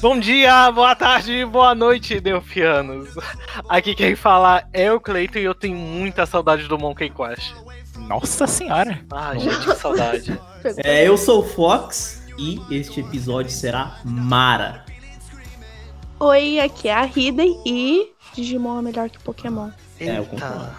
Bom dia, boa tarde, boa noite, Delfianos. Aqui quem fala é o Cleiton e eu tenho muita saudade do Monkey Quest. Nossa senhora! Ai, gente, que saudade. É, eu sou o Fox e este episódio será Mara. Oi, aqui é a Hidden e Digimon é melhor que Pokémon. É, eu concordo.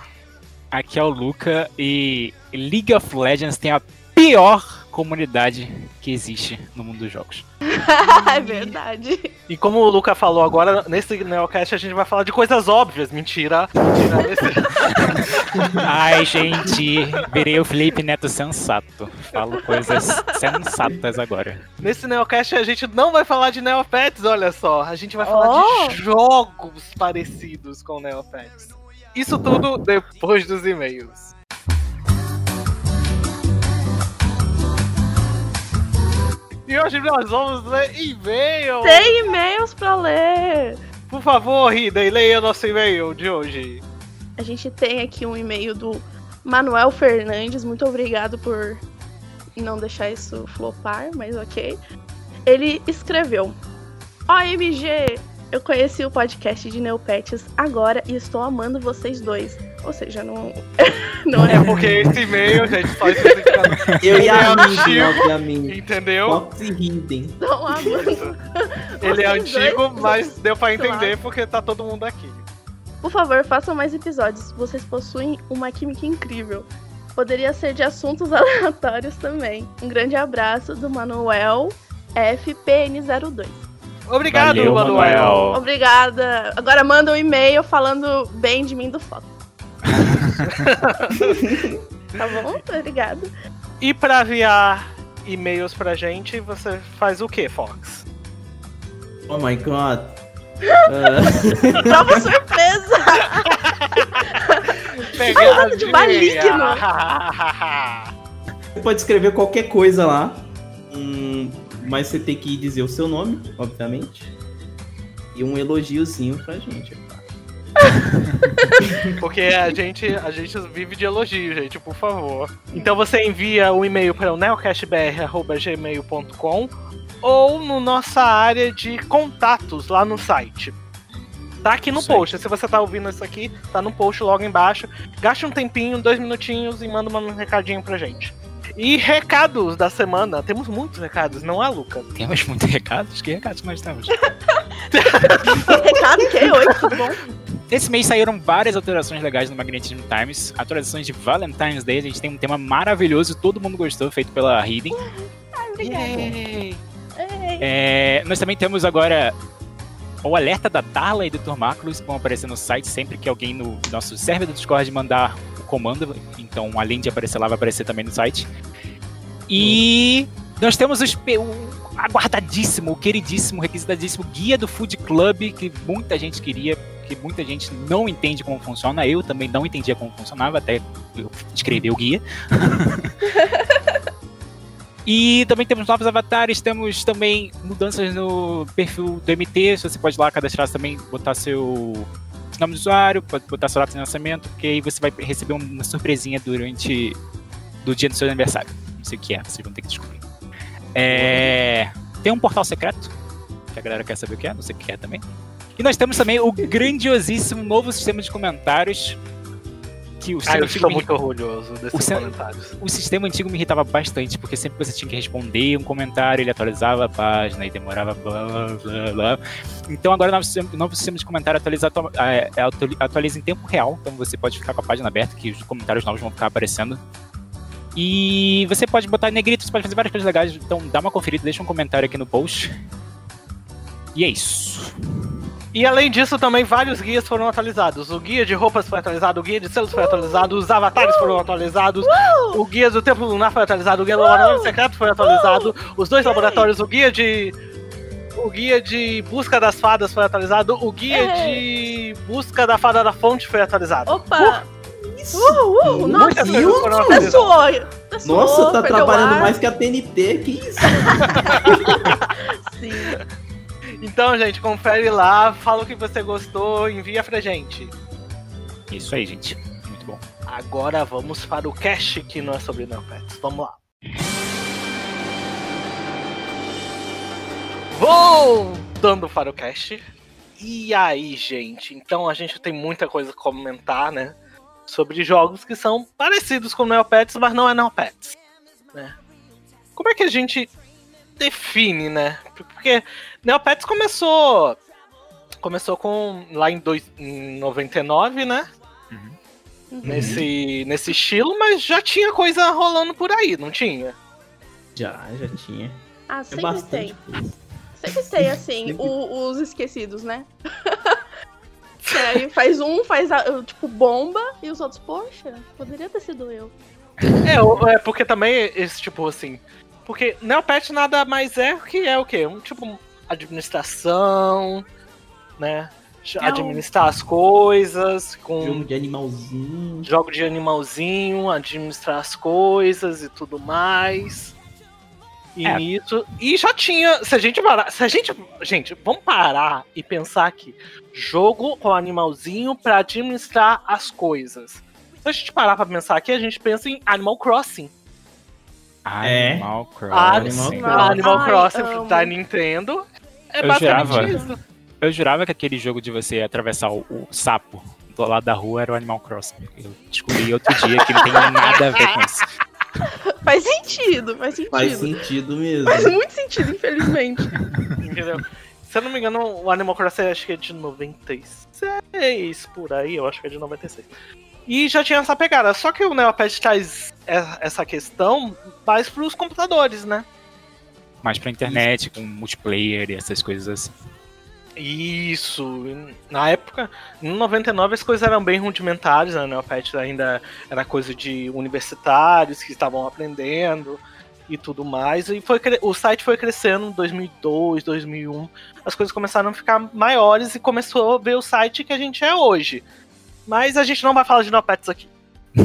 Aqui é o Luca e League of Legends tem a pior comunidade que existe no mundo dos jogos. é verdade. E como o Luca falou agora, nesse Neocast a gente vai falar de coisas óbvias. Mentira. Mentira nesse- Ai, gente, virei o Felipe Neto sensato. Falo coisas sensatas agora. Nesse Neocast a gente não vai falar de Neopets, olha só. A gente vai falar Oh. de jogos parecidos com Neopets. Isso tudo depois dos e-mails. E hoje nós vamos ler e-mail. Tem e-mails pra ler. Por favor, Rida, e leia nosso e-mail de hoje. A gente tem aqui um e-mail do Manuel Fernandes. Muito obrigado por não deixar isso flopar, mas ok. Ele escreveu: OMG, eu conheci o podcast de Neopets agora e estou amando vocês dois. Ou seja, não, não É é. porque esse e-mail, gente, só. Eu e a Ele é obviamente. Entendeu? Fox e Hidden. Estão amando. Ele é Vocês antigo, dois, mas deu pra claro. entender porque tá todo mundo aqui. Por favor, façam mais episódios. Vocês possuem uma química incrível. Poderia ser de assuntos aleatórios também. Um grande abraço do Manuel FPN02. Obrigado, Valeu, Manuel. Obrigada. Agora manda um e-mail falando bem de mim do foco. tá bom? Obrigada. E pra enviar e-mails pra gente, você faz o que, Fox? Oh my god. Ah, Prova surpresa! Falando de maligno. você pode escrever qualquer coisa lá. Hum, mas você tem que dizer o seu nome, obviamente. E um elogiozinho pra gente. é. Porque a gente, a gente vive de elogio, gente, por favor. Então você envia o e-mail para o neocastbr.gmail.com ou no nossa área de contatos lá no site. Tá aqui no post. Se você tá ouvindo isso aqui, tá no post logo embaixo. Gaste um tempinho, dois minutinhos e manda um recadinho pra gente. E recados da semana. Temos muitos recados, não é, Luca? Temos muitos recados? Que recados nós temos? Recado que? Oi, tudo bom? Esse mês saíram várias alterações legais no Magnetism Times. Atualizações de Valentine's Day. A gente tem um tema maravilhoso, todo mundo gostou, feito pela Hidden. Obrigada. Ei. É, nós também temos agora o alerta da Darla e do Dr. Marcos que vão aparecer no site sempre que alguém no nosso server do Discord mandar comando. Então, além de aparecer lá, vai aparecer também no site. E nós temos os o aguardadíssimo, o queridíssimo, requisitadíssimo guia do Food Club que muita gente queria, que muita gente não entende como funciona. Eu também não entendia como funcionava até eu escrever o guia. E também temos novos avatares, temos também mudanças no perfil do MT. Você pode lá cadastrar também, botar seu nome de usuário, pode botar sua data de lançamento, porque aí você vai receber uma surpresinha durante do dia do seu aniversário. Não sei o que é, vocês vão ter que descobrir. É, tem um portal secreto, que a galera quer saber o que é, não sei o que é também. E nós temos também o grandiosíssimo novo sistema de comentários. Que o Ah, sistema eu antigo estou me- muito orgulhoso desses O comentários. o sistema antigo me irritava bastante, porque sempre você tinha que responder um comentário, ele atualizava a página e demorava blá blá blá. Então agora o novo sistema, o novo sistema de comentário atualiza, atua- é, é, atu- atualiza em tempo real, então você pode ficar com a página aberta, que os comentários novos vão ficar aparecendo. E você pode botar negrito, você pode fazer várias coisas legais, então dá uma conferida, deixa um comentário aqui no post. E é isso. E além disso, também vários guias foram atualizados. O guia de roupas foi atualizado, o guia de selos foi atualizado, os avatares foram atualizados, o guia do Templo Lunar foi atualizado, o guia do Laboratório Secreto foi atualizado, os dois laboratórios, o guia de. O guia de busca das fadas foi atualizado, o guia de busca da fada da fonte foi atualizado. Opa! Isso. Uh, uh, nossa, atualizadas. pessoa! pessoa Nossa, tá trabalhando mais que a TNT, que isso? Sim. Então, gente, confere lá, fala o que você gostou, envia pra gente. Isso aí, gente. Muito bom. Agora vamos para o cast que não é sobre Neopets. Vamos lá. Voltando para o cast. E aí, gente? Então a gente tem muita coisa a comentar, né? Sobre jogos que são parecidos com Neopets, mas não é Neopets. Né? Como é que a gente define, né? Porque Neopets começou. Começou com. lá em, dois, em 99, né? Uhum. Nesse, nesse estilo, mas já tinha coisa rolando por aí, não tinha? Já, já tinha. Ah, É sempre bastante tem. coisa. Sempre tem, assim, Sempre. o- os esquecidos, né? aí faz um, faz a- tipo bomba, e os outros, poxa, poderia ter sido eu. É, é porque também esse tipo assim. Porque Neopet nada mais é que é o quê? Um tipo administração, né? Administrar as coisas, com Jogo de animalzinho. jogo de animalzinho, administrar as coisas e tudo mais. E É. isso. E já tinha. Se a gente parar. Se a gente. Gente, vamos parar e pensar aqui. Jogo com animalzinho pra administrar as coisas. Se a gente parar pra pensar aqui, a gente pensa em Animal Crossing. É. Animal Crossing. Animal Animal, Animal Ai, Crossing amo. da Nintendo. É Eu basicamente jurava. isso. Eu jurava que aquele jogo de você atravessar o, o sapo do lado da rua era o Animal Crossing. Eu descobri outro dia que não tem nada a ver com isso. Faz sentido, faz sentido. Faz sentido mesmo. Faz muito sentido, infelizmente. Entendeu? Se eu não me engano, o Animal Crossing acho que é de 96 por aí, eu acho que é de 96. E já tinha essa pegada. Só que o Neopet traz essa questão mais pros computadores, né? Mais pra internet, com multiplayer e essas coisas assim. Isso. Na época, em 99 as coisas eram bem rudimentares, né? O Neopet ainda era coisa de universitários que estavam aprendendo e tudo mais. E foi, o site foi crescendo em 2002, 2001. As coisas começaram a ficar maiores e começou a ver o site que a gente é hoje. Mas a gente não vai falar de Neopets aqui.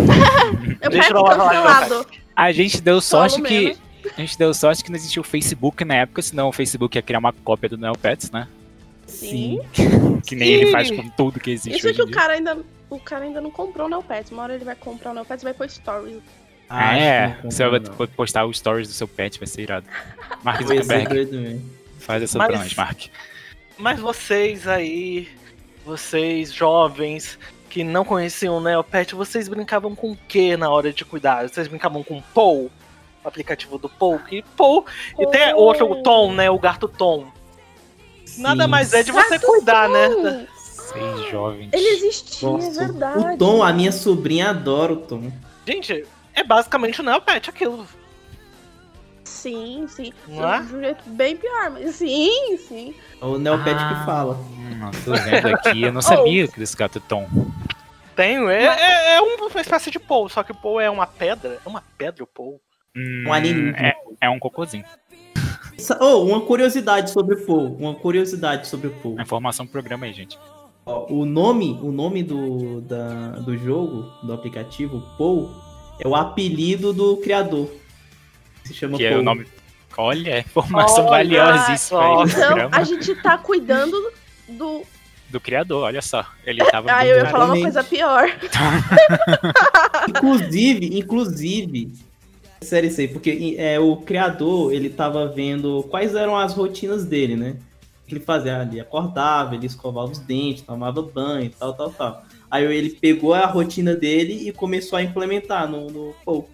Eu eu falar de cancelado. A gente deu sorte que. A gente deu sorte que não existia o Facebook na época, senão o Facebook ia criar uma cópia do Neopets, né? Sim. Que nem ele Sim. faz com tudo que existe Isso é hoje que em o dia. cara ainda. O cara ainda não comprou o Neopets. Uma hora ele vai comprar o Neopets e vai pôr stories. Ah, é. não Você vai postar os stories do seu pet, vai ser irado. Mark Zuckerberg, faz essa Mas- pra nós, Mark. Mas vocês aí, vocês jovens que não conheciam o Neopet, vocês brincavam com o que na hora de cuidar? Vocês brincavam com o Pou? O aplicativo do Pou? Que Pou. E tem o outro o Tom, né? O gato Tom. Nada Sim. mais é de você Gato cuidar, né? Tom! Seis jovens. Ele existia, é Nossa, verdade. o Tom, a minha sobrinha adora o Tom. Gente, é basicamente o Neopet aquilo. Sim, sim. Não é? De um jeito bem pior, mas sim, sim. É o Neopet Ah. que fala. Hum, tô vendo aqui, eu não sabia que desse gato Tom. Tem, é, é, é uma espécie de Pou, só que o Pou é uma pedra. É uma pedra o Pou. Hum, Um alienígena. é, é um cocôzinho. Oh, uma curiosidade sobre o Paul. Uma curiosidade sobre o Paul. A informação do programa aí, gente. Ó, o nome, o nome do, da, do jogo, do aplicativo, Paul, é o apelido do criador. Se chama Que é Paul. o nome. Olha, informação Olha valiosíssima aí só. do Então, a gente tá cuidando do. Do criador, olha só. Ele tava. Ah, eu ia falar uma coisa pior. Inclusive, inclusive, sério isso aí, porque é, o criador, ele tava vendo quais eram as rotinas dele, né? Ele fazia, ele acordava, ele escovava os dentes, tomava banho, tal, tal, tal. Aí ele pegou a rotina dele e começou a implementar no, no Paul.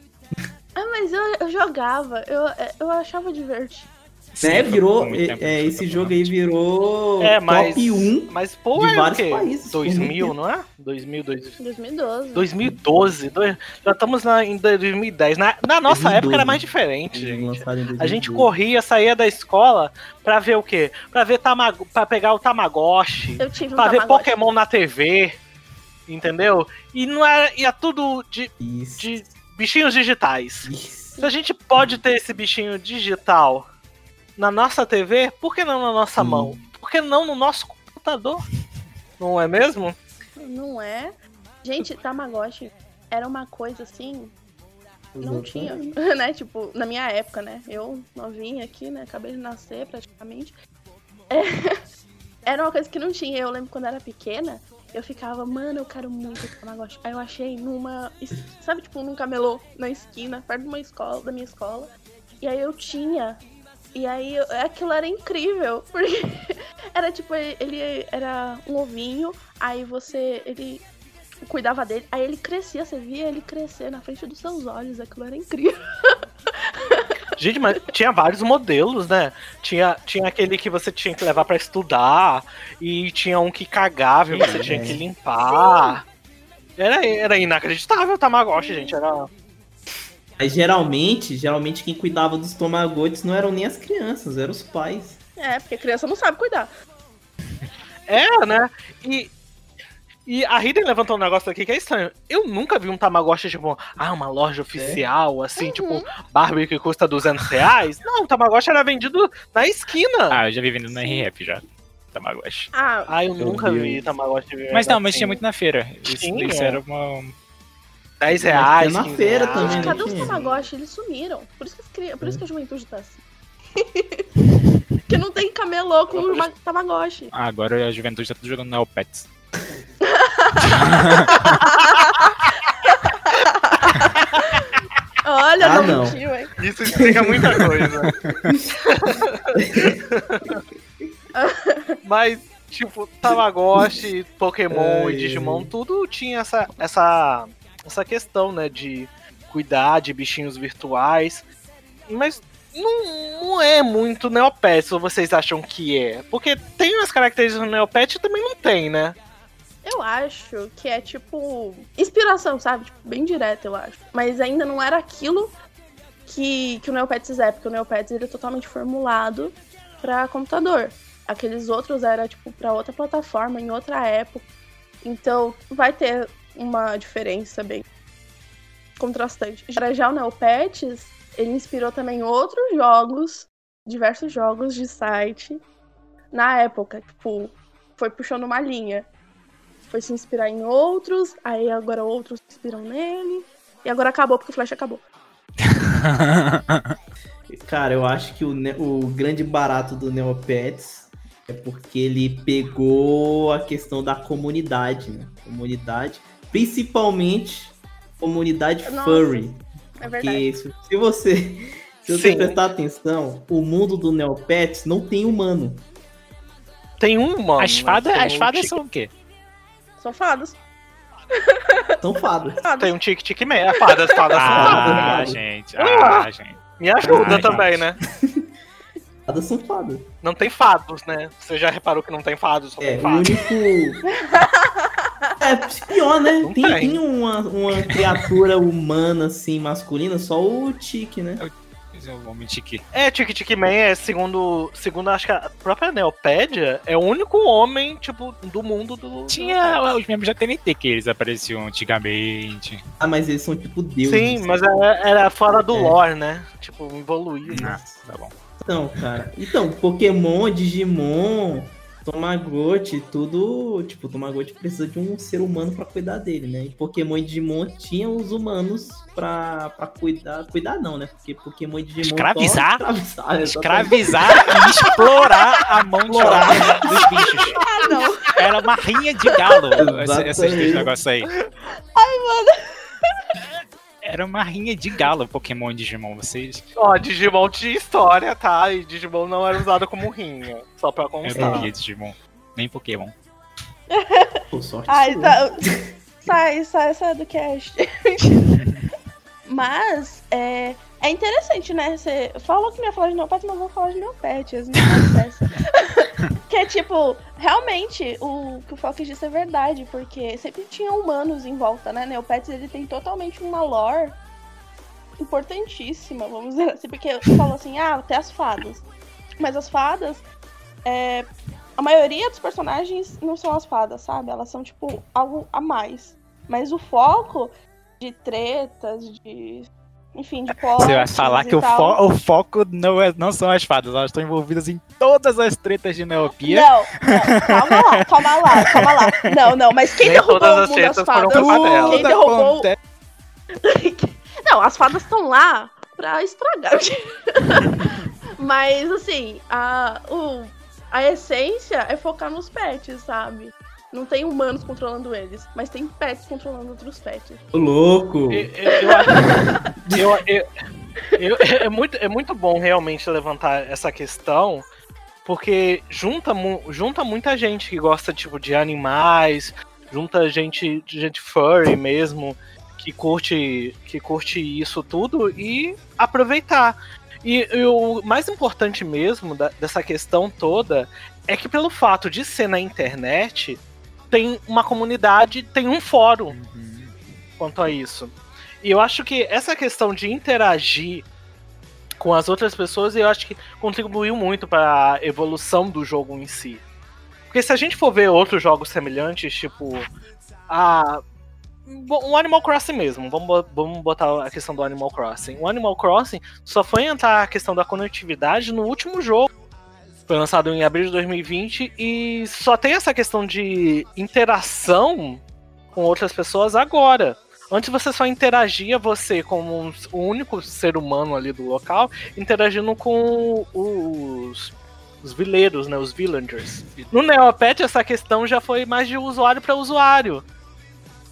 Ah, mas eu, eu jogava, eu, eu achava divertido. Sim, né? Virou, é, esse jogo aí virou É, mas. top 1 Mas Pou de é o vários quê? países, por muito 2000, tempo. não é? 2000, 2000. 2012. 2012, dois- já estamos na, em 2010. Na, na nossa 2012. época era mais diferente, Eles gente. A gente 2012. corria, saía da escola pra ver o quê? Pra ver tamago, para pegar o Tamagotchi, Eu tive um pra ver. Pokémon na TV, entendeu? E não era, ia tudo de, de bichinhos digitais. Isso. Se a gente pode ter esse bichinho digital na nossa TV, por que não na nossa Sim. mão? Por que não no nosso computador? Não é mesmo? Não é? Gente, Tamagotchi era uma coisa assim. Não tinha, né? Tipo, na minha época, né? Eu novinha aqui, né? Acabei de nascer praticamente. É, Era uma coisa que não tinha. Eu lembro quando eu era pequena, Eu ficava, mano, eu quero muito Tamagotchi. Aí eu achei numa. Sabe, tipo, num camelô na esquina, perto de uma escola, da minha escola. E aí eu tinha. E aí aquilo era incrível. Porque era tipo, ele era um ovinho, aí você. ele cuidava dele, aí ele crescia, você via ele crescer na frente dos seus olhos. Aquilo era incrível. Gente, mas tinha vários modelos, né? Tinha, tinha aquele que você tinha que levar pra estudar, e tinha um que cagava e você É. tinha que limpar. Era, era inacreditável o Tamagotchi, gente. Era. Mas geralmente, geralmente quem cuidava dos Tamagotchis não eram nem as crianças, eram os pais. É, porque criança não sabe cuidar. É, né? E. E a Hidden levantou um negócio aqui que é estranho. Eu nunca vi um Tamagotchi, tipo, ah, uma loja oficial, assim, Uhum. tipo, Barbie que custa 200 reais. Não, o Tamagotchi era vendido na esquina. Ah, eu já vi vendendo na RF já. Tamagotchi. Ah, Ah, eu Meu nunca vi Deus. Tamagotchi. Mas não, mas assim, tinha muito na feira. Isso, isso era uma. 10 Tinha reais. na 15 feira reais. também, Gente, cadê os? Tamagotchi? Eles sumiram. Por isso que, as cri- por isso que a juventude tá assim. Porque não tem camelô com uma Tamagotchi. Ah, agora a juventude tá tudo jogando Neopets. Olha, Ah, não, não. mentiu, hein? Isso explica muita coisa. Mas, tipo, Tamagotchi, Pokémon Ai, e Digimon, tudo tinha essa, essa, essa questão, né? De cuidar de bichinhos virtuais. Mas não, não é muito Neopet, ou vocês acham que é? Porque tem umas características do Neopet e também não tem, né? Eu acho que é tipo. Inspiração, sabe? Tipo, bem direta, eu acho. Mas ainda não era aquilo que, que o Neopets é, porque o Neopets ele é totalmente formulado pra computador. Aqueles outros era, tipo, pra outra plataforma, em outra época. Então, vai ter uma diferença bem contrastante. Já já o Neopets, ele inspirou também outros jogos, diversos jogos de site, na época. Tipo, foi puxando uma linha foi se inspirar em outros, aí agora outros se inspiram nele. E agora acabou, porque o Flash acabou. Cara, eu acho que o, o grande barato do Neopets é porque ele pegou a questão da comunidade, né? Comunidade, principalmente comunidade Nossa, furry. É verdade. Porque se, se você se você Sim. prestar atenção, o mundo do Neopets não tem humano. Tem um, mano. As fadas, as um fadas tic- são o quê? São fadas. São fadas. fadas. Tem um tique-tique meia. Fadas, fadas, Ah, Ah, fadas. gente. Ah, gente. Me ajuda Ah, também, gente. né? Fadas são fadas. Não tem fados, né? Você já reparou que não tem fados, só É, tem o fados. único. É pior, né? Tem, tem. tem uma, uma criatura humana, assim, masculina, só o Tique, né? O homem tique. É, Tic Tic Man é, segundo, segundo acho que a própria Neopédia, é o único homem, tipo, do mundo do... Tinha os membros da TNT que eles apareciam antigamente. Ah, mas eles são tipo deuses. Sim, mas era, era fora do É. lore, né? Tipo, evoluído. Ah, tá bom. Então, cara. Então, Pokémon, Digimon, Tamagotchi, tudo. Tipo, o Tamagotchi precisa de um ser humano pra cuidar dele, né? E Pokémon e Digimon tinham os humanos pra, pra cuidar. Cuidar não, né? Porque Pokémon e Digimon. só Escravizar? Escravizar. Escravizar e explorar a mão de obra dos bichos. Ah, não. Era uma rinha de galo, esses negócios aí. Ai, mano. Era uma rinha de galo, Pokémon e Digimon. Vocês. Ó, Digimon tinha história, tá? E Digimon não era usado como rinha. Só pra Eu constar. não via Digimon. Nem Pokémon. Pô, sorte Ai, sua. tá. Sai, sai, sai do cast. Mas, é, é interessante, né? Você falou que não ia falar de Neopets, mas eu vou falar de Neopets. não acontece. que é tipo, realmente, o que o Fox disse é verdade, porque sempre tinha humanos em volta, né? Neopets, ele tem totalmente uma lore importantíssima, vamos dizer assim, porque falou assim, ah, até as fadas. Mas as fadas, é, a maioria dos personagens não são as fadas, sabe? Elas são, tipo, algo a mais. Mas o foco de tretas, de. Enfim, de plots Você vai falar que o, fo- o foco não, é, não são as fadas, elas estão envolvidas em todas as tretas de Neopia. Não, não, calma lá, calma lá, calma lá. Não, não, mas quem Nem derrubou todas o as mundo das tretas foram fadas? Quem derrubou. acontece- Não, as fadas estão lá pra estragar. Mas, assim, a, o, a essência é focar nos pets, sabe? Não tem humanos controlando eles, mas tem pets controlando outros pets. Ô, louco! Eu, eu eu- eu- eu- é, muito, é muito bom realmente levantar essa questão, porque junta, junta muita gente que gosta tipo, de animais, junta gente, gente furry mesmo, que curte, que curte isso tudo e aproveitar. E, e o mais importante mesmo da- dessa questão toda é que pelo fato de ser na internet, tem uma comunidade, tem um fórum quanto a isso. E eu acho que essa questão de interagir com as outras pessoas, eu acho que contribuiu muito para a evolução do jogo em si. Porque se a gente for ver outros jogos semelhantes, tipo a o Animal Crossing mesmo, vamos, vamos botar a questão do Animal Crossing. O Animal Crossing só foi entrar a questão da conectividade no último jogo. Foi lançado em abril de 2020 e só tem essa questão de interação com outras pessoas agora. Antes você só interagia você como um- o único ser humano ali do local, interagindo com os, os vileiros, né, os villagers. No Neopet essa questão já foi mais de usuário para usuário.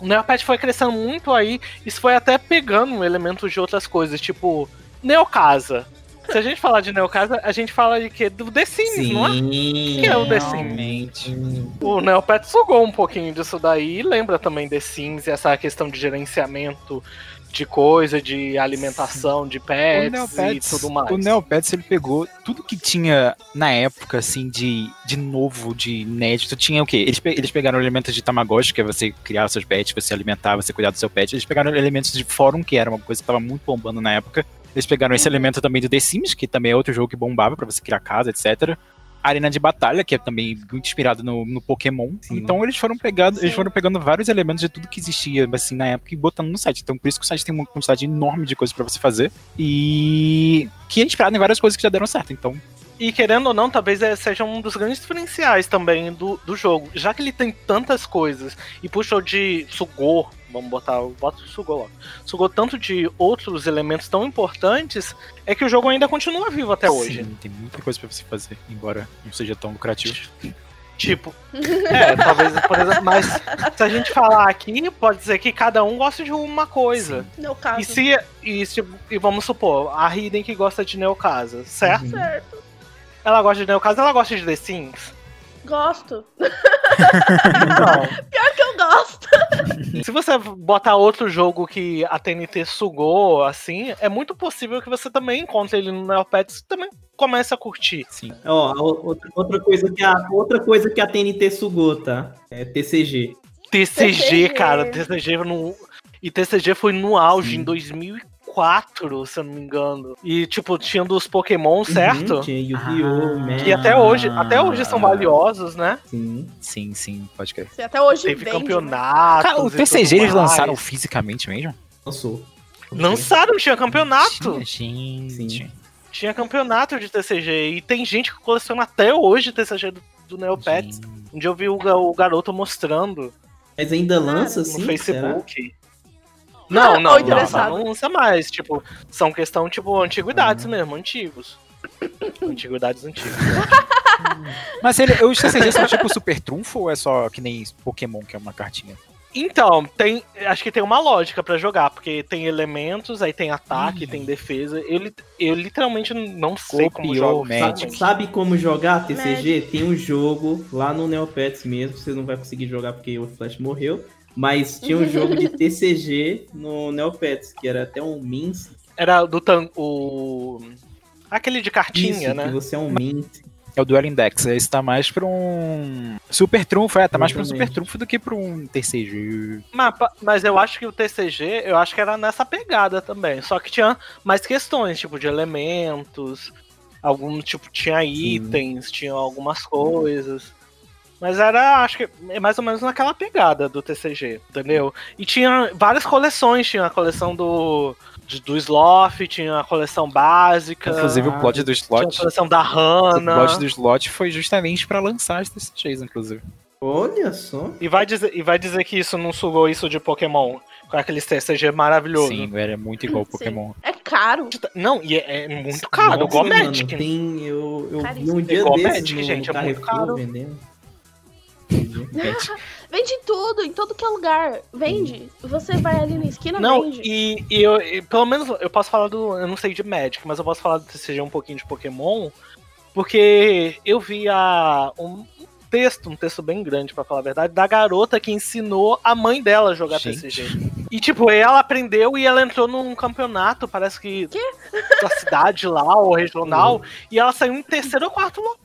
O Neopet foi crescendo muito aí, isso foi até pegando elementos de outras coisas, tipo Neocasa. Se a gente falar de Neocasa, a gente fala de quê? Do The Sims, não é? Sim. Que é o The Sims? Realmente. O Neopet sugou um pouquinho disso daí e lembra também The Sims e essa questão de gerenciamento de coisa, de alimentação de pets e Neopets, tudo mais. o Neopets ele pegou tudo que tinha na época, assim, de, de novo, de inédito. Tinha o quê? Eles, pe- eles pegaram elementos de Tamagotchi, que é você criar seus pets, você alimentar, você cuidar do seu pet. Eles pegaram elementos de fórum, que era uma coisa que tava muito bombando na época. Eles pegaram esse elemento também do The Sims, que também é outro jogo que bombava pra você criar casa, etc. A Arena de Batalha, que é também muito inspirado no, no Pokémon. Sim. Então eles foram pegando, eles foram pegando vários elementos de tudo que existia assim na época e botando no site. Então por isso que o site tem uma quantidade enorme de coisas pra você fazer e que é inspirado em várias coisas que já deram certo. Então E querendo ou não, talvez é- seja um dos grandes diferenciais também do, do jogo. Já que ele tem tantas coisas e puxou de. sugou, vamos botar, bota o sugou logo. Sugou tanto de outros elementos tão importantes, é que o jogo ainda continua vivo até hoje. sim, tem muita coisa pra você fazer, embora não seja tão lucrativo. Tipo, é, talvez, por exemplo, mas se a gente falar aqui, pode dizer que cada um gosta de uma coisa. No caso. E se, e se. E vamos supor, a Hidden que gosta de Neocasa, certo? Uhum. Certo. Ela gosta de Neocasa, ela gosta de The Sims. Gosto. Pior que eu gosto. se você botar outro jogo que a TNT sugou, assim, é muito possível que você também encontre ele no Neopets e também comece a curtir. Sim. Ó, a o- outra, outra coisa que a outra coisa que a TNT sugou, tá? É TCG. TCG, TCG. cara, TCG no. E TCG foi no auge Sim. em 2004, se eu não me engano. E, tipo, tinha dos Pokémon, certo? Uhum, tinha Yu-Gi-Oh, Ah. Que até hoje, até hoje são valiosos, né? Sim. Sim, sim, pode crer. Você até hoje Teve vende, né? Cara, o e TCG eles lançaram mais. fisicamente mesmo? Lançou. Lançaram, tinha campeonato. Tinha, gente. Sim. Tinha campeonato de TCG. E tem gente que coleciona até hoje TCG do, do Neopets. Gente. Um dia eu vi o, o garoto mostrando Mas ainda lança no assim? Facebook. Não, não, não, interessado. não lança mais. Tipo, são questão, tipo, antiguidades Uhum. mesmo, antigos. Antiguidades antigas. Mas ele, os TCG são tipo super trunfo ou é só que nem Pokémon, que é uma cartinha? Então, tem. Acho que tem uma lógica pra jogar, porque tem elementos, aí tem ataque, tem defesa. Eu, eu literalmente não sei como Copiou jogo. o Magic. Sabe, sabe como jogar TCG? Magic. Tem um jogo lá no Neopets mesmo, você não vai conseguir jogar porque o Flash morreu. Mas tinha um jogo de TCG no Neopets, que era até um Mince. Era do tan o Aquele de cartinha, Isso, né? que você é um Mince. É o Duel Index. Esse tá mais pra um. Super trunfo, é, tá mais pra um super trunfo do que pra um TCG. Mas, mas eu acho que o TCG, eu acho que era nessa pegada também. Só que tinha mais questões, tipo, de elementos. Algum, tipo, tinha itens, tinha algumas coisas. Mas era, acho que, é mais ou menos naquela pegada do TCG, entendeu? E tinha várias coleções. Tinha a coleção do, de- do Sloth, tinha a coleção básica. Inclusive o plot do tinha a slot. coleção da O Hanna. plot do slot foi justamente pra lançar as TCGs, inclusive. Olha só. E vai, dizer, e vai dizer que isso não sugou isso de Pokémon. Com aqueles TCG maravilhoso. Sim, era muito igual o Sim. Pokémon. É caro. Não, e é, é muito caro, Nossa, igual mano, Magic. Tem, eu, eu vi um dia Igual desses Magic, no, gente, é muito caro. vendendo. Vende. Vende tudo, em todo que é lugar. Vende. Você vai ali na esquina, Não, vende. e, e eu, e pelo menos eu posso falar do. Eu não sei de Magic, mas eu posso falar do TCG um pouquinho de Pokémon. Porque eu vi a, um texto, um texto bem grande, pra falar a verdade, da garota que ensinou a mãe dela a jogar Gente. TCG. E tipo, ela aprendeu e ela entrou num campeonato, parece que da cidade lá, ou regional, e ela saiu em terceiro ou quarto lugar.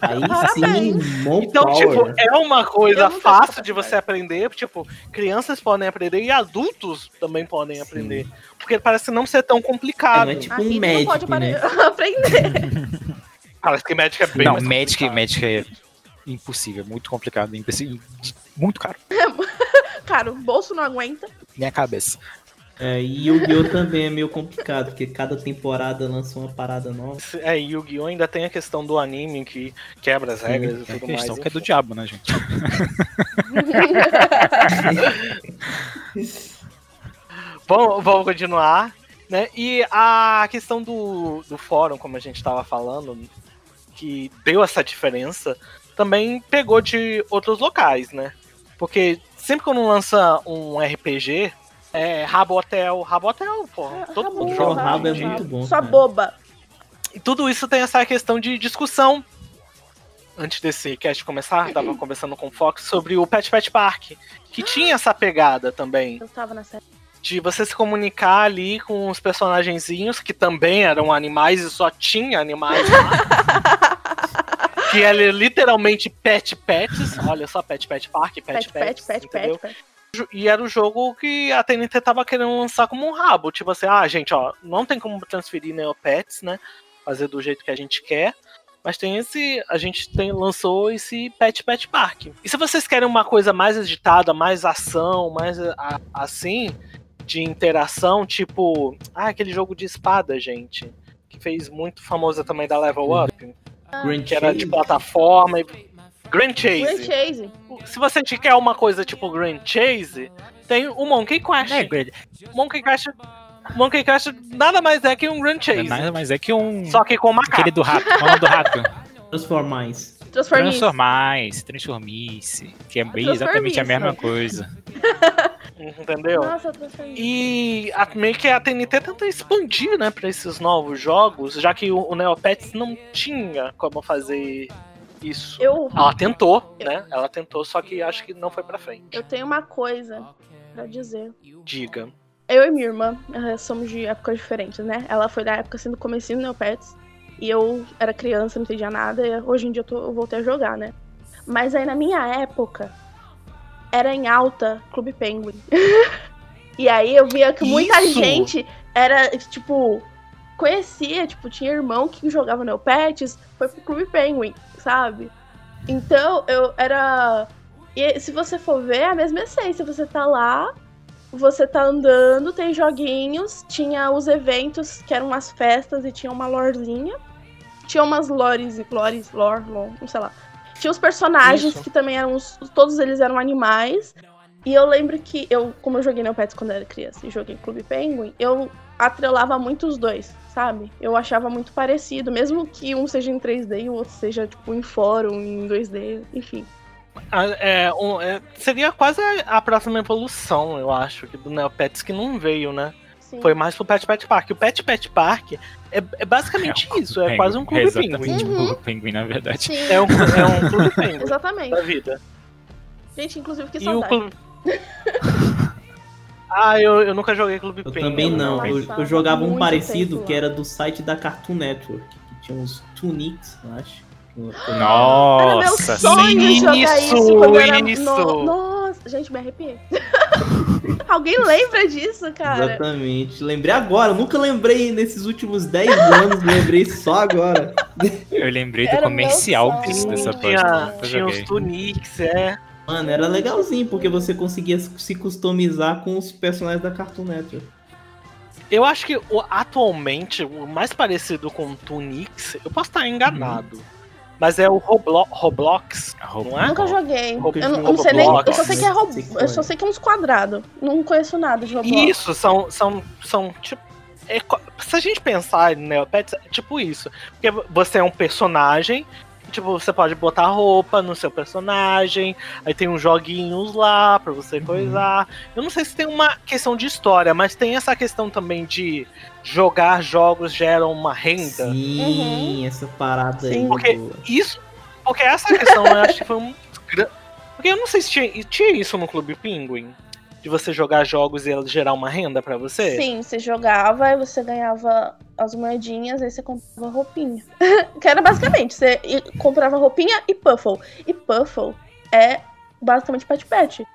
Aí sim, Então, Power. tipo, é uma coisa fácil de você aprender, tipo, crianças podem aprender e adultos também podem Sim. aprender. Porque parece não ser tão É, complicado. não é tipo A um não pode né? aprender. Parece que Magic é bem Não, mais Magic, complicado. Magic é impossível, muito complicado, impossível, muito caro. Cara, o bolso não aguenta. Minha cabeça. É, e Yu-Gi-Oh! também é meio complicado, porque cada temporada lança uma parada nova. É, e Yu-Gi-Oh! ainda tem a questão do anime que quebra as Sim, regras e É a tudo mais. questão que é do diabo, né, gente? Vamos, vamos continuar. Né? E a questão do, do fórum, como a gente estava falando, que deu essa diferença, também pegou de outros locais, né? Porque sempre quando lança um RPG, é Rabotel, Rabotel, porra, todo Rabo, mundo joga. Rabo é em dia. muito bom. Sua cara. boba. E tudo isso tem essa questão de discussão. Antes desse cast começar, tava conversando com o Fox sobre o Pet Pet Park, que tinha essa pegada também, Eu tava na série. de você se comunicar ali com os personagenzinhos, que também eram animais e só tinha animais lá. que era literalmente Pet Pets, olha só, Pet Pet Park, Pet Pet, Pets, pet, pet, entendeu? pet, pet. E era o jogo que a TNT tava querendo lançar como um rabo. Tipo assim, ah, gente, ó, não tem como transferir Neopets, né? Fazer do jeito que a gente quer. Mas tem esse. A gente tem, lançou esse Pet Pet Park. E se vocês querem uma coisa mais agitada, mais ação, mais a- assim, de interação, tipo. Ah, aquele jogo de espada, gente. Que fez muito famosa também da Level Up. Grand Que era Chase. de plataforma e. Grand Chase. Grand Chase. Se você quer uma coisa tipo Grand Chase, tem o Monkey Quest. É, Grand- Monkey Quest, Monkey Quest nada mais é que um Grand Chase. nada mais é que um. Só que com macaco. Aquele do rato. Qual é o nome do rato? Transformais. Transformice. Transformice, transformice. Que é bem exatamente a mesma coisa. Entendeu? Nossa. E a, meio que a TNT tenta expandir, né, pra esses novos jogos, já que o, o Neopets não tinha como fazer isso. Eu, Ela tentou, né? Ela tentou, só que acho que não foi pra frente. eu tenho uma coisa pra dizer. Diga. Eu e minha irmã eh, somos de épocas diferentes, né? Ela foi da época assim do comecinho do Neopets. E eu era criança, não entendia nada. E hoje em dia eu, tô- eu voltei a jogar, né? Mas aí na minha época, era em alta Clube Penguin. e aí eu via que muita Isso! gente era, tipo, conhecia, tipo, tinha irmão que jogava Neopets, foi pro Clube Penguin, sabe? Então eu era. E se você for ver, é a mesma essência. Você tá lá, você tá andando, tem joguinhos, tinha os eventos que eram umas festas e tinha uma lorezinha. Tinha umas lores, lores, lore, lore, não sei lá. Tinha os personagens Isso. que também eram os, todos eles eram animais. E eu lembro que eu, como eu joguei Neopets quando era criança e joguei Clube Penguin, eu atrelava muito os dois, sabe? Eu achava muito parecido, mesmo que um seja em 3D e o outro seja tipo em fórum, em 2D, enfim. É, um- é, seria quase a, a próxima evolução, eu acho, que do Neopets que não veio, né? Sim. Foi mais pro Pet Pet Park. O Pet Pet Park é, é basicamente isso, é Penguin. quase um clube É pinguim. Uhum. um pinguim, na verdade. Sim, É um, é um clube pinguim exatamente. da vida. Gente, inclusive, que E saudade. clube. ah, eu, eu nunca joguei clube Eu pinguim. também não. Eu, eu jogava um parecido tempo que era do site da Cartoon Network, que tinha uns Tunics, eu acho. Era meu Nossa, sonho sim. jogar isso, isso eu isso. no- Nossa, gente, me arrepiei. Alguém lembra disso, cara? Exatamente. Lembrei agora, nunca lembrei nesses últimos 10 anos, lembrei só agora. Eu lembrei do Era comercial disso, dessa Tinha, página. Eu tinha os. Tunics, é. Mano, era legalzinho, porque você conseguia se customizar com os personagens da Cartoon Network. Eu acho que atualmente o mais parecido com Tunics, eu posso estar enganado. Mas é o Roblo- Roblox, não é? Nunca joguei. Nunca Eu não, não sei nem. Roblox. Eu só sei que é Rob... Eu é. só sei que é uns quadrados. Não conheço nada de Roblox. Isso, são, são, são tipo. é se a gente pensar em Neopets, é tipo isso. Porque você é um personagem tipo, você pode botar roupa no seu personagem, aí tem uns joguinhos lá pra você Uhum. coisar. Eu não sei se tem uma questão de história, mas tem essa questão também de jogar jogos geram uma renda. Sim, essa parada aí. Sim. Porque boa. isso. Porque essa questão eu acho que foi um. Porque eu não sei se tinha, tinha isso no Clube Penguin. De você jogar jogos e ela gerar uma renda pra você. Sim, você jogava e você ganhava as moedinhas, aí você comprava roupinha. que era basicamente, você comprava roupinha e puffle. E puffle é basicamente pet pet.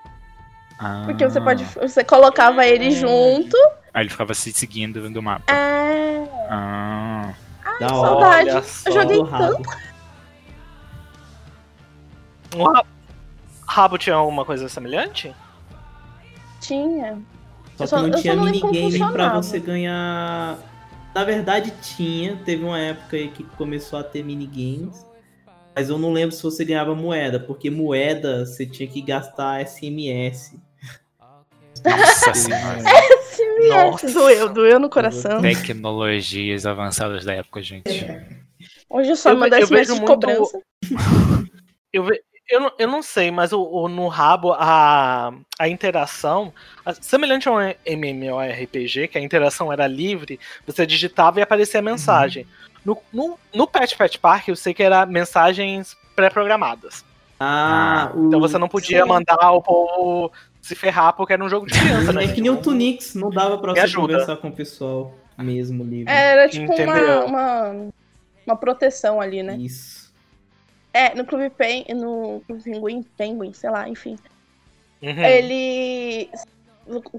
Porque você pode. Você colocava ele junto. Aí ele ficava se seguindo do mapa. É. Ah. Da saudade. Eu joguei do rabo. O Rabo tinha alguma coisa semelhante? Tinha. Só Eu que só- não tinha minigame pra você ganhar. Na verdade, tinha. Teve uma época aí que começou a ter minigames. Mas eu não lembro se você ganhava moeda, porque moeda você tinha que gastar SMS. Nossa senhora. SMS Nossa. doeu, doeu no coração. Tecnologias avançadas da época, gente. Hoje eu só Eu- eu SMS de muito- cobrança. Eu, ve- eu, não, eu não sei, mas o, o- no rabo a, a interação, a- semelhante a um MMORPG, que a interação era livre, você digitava e aparecia a mensagem. No, no, no Pet Pet Park eu sei que era mensagens pré-programadas. Ah, o... Então você não podia Sim. mandar o povo se ferrar porque era um jogo de criança, né? É que nem o Tunix, não dava pra Me você ajuda. conversar com o pessoal mesmo livre. Era tipo uma, uma, uma proteção ali, né? Isso. É, no Clube Pen, no Clube Pinguim, Penguin, sei lá, enfim. Uhum. Ele.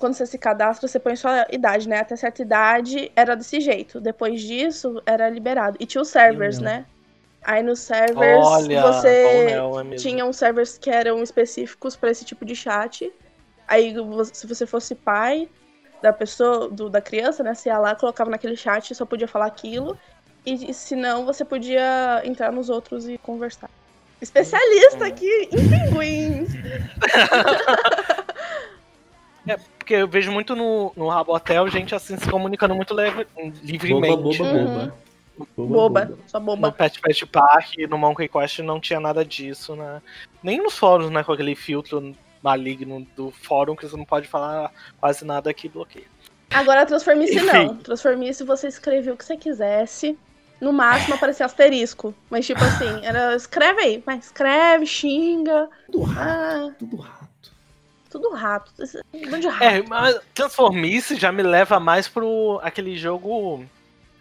Quando você se cadastra, você põe sua idade, né? Até certa idade era desse jeito. Depois disso, era liberado. E tinha os servers, Sim, né? Aí nos servers, Olha, você é mesmo. tinha uns servers que eram específicos para esse tipo de chat. Aí, se você fosse pai da pessoa, do- da criança, né? Você ia lá, colocava naquele chat, só podia falar aquilo. E, e se não, você podia entrar nos outros e conversar. Especialista aqui em pinguins. Porque eu vejo muito no, no Rabotel gente assim se comunicando muito leve- Boba, livremente. boba, Uhum. boba. Boba, só No boba. Pet Pet Park no Monkey Quest não tinha nada disso, né? Nem nos fóruns, né? Com aquele filtro maligno do fórum que você não pode falar quase nada que bloqueia. Agora Transformice não. Transformice você escrevia o que você quisesse. No máximo aparecia asterisco. Mas tipo assim, era escreve aí, mas escreve, xinga. Tudo rato, Ah, tudo rato. tudo rato. Um monte de rato. É, mas Transformice já me leva mais pro aquele jogo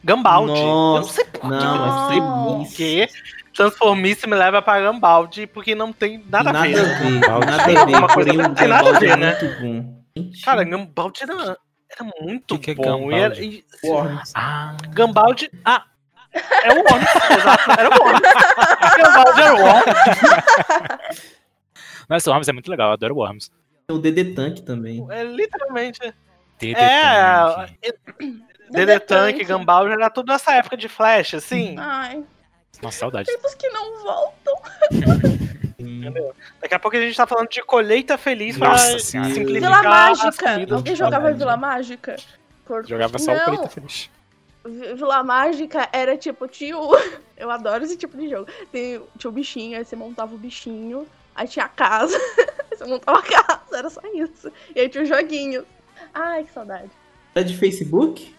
Gambaldi. eu não Nossa, sei por não, quê, não sei Nossa. por quê. Transformice me leva pra Gambaldi, porque não tem nada, nada a ver. a ver, Gambaldi. nada a ver. Uma coisa não tem nada a Gambaldi ver, é né? muito bom. Gente, Cara, Gambaldi era, era muito Que que é bom. E era- Gambaldi? e-. Ah, Gambaldi. Ah! É o Worms, exato. Era o Worms. Gambaldi era o Worms. Nossa, o Worms é muito legal, eu adoro o Worms. Tem o DD Tank também. É literalmente. DD É. Tank. DD Tank. Gambaldi era tudo nessa época de Flash, assim. Ai, Nossa, saudade. tempos que não voltam. Entendeu? Daqui a pouco a gente tá falando de colheita feliz Nossa pra senhora. simplificar Vila Mágica. Alguém jogava. Vila Mágica? Por- Jogava só o Não, Colheita Feliz. Vi- Vila Mágica era tipo, tinha o... Eu adoro esse tipo de jogo. Tem, tinha o bichinho, aí você montava o bichinho. Aí tinha a casa. aí você montava a casa, era só isso. E aí tinha o joguinho. Ai, que saudade. Tá de Facebook?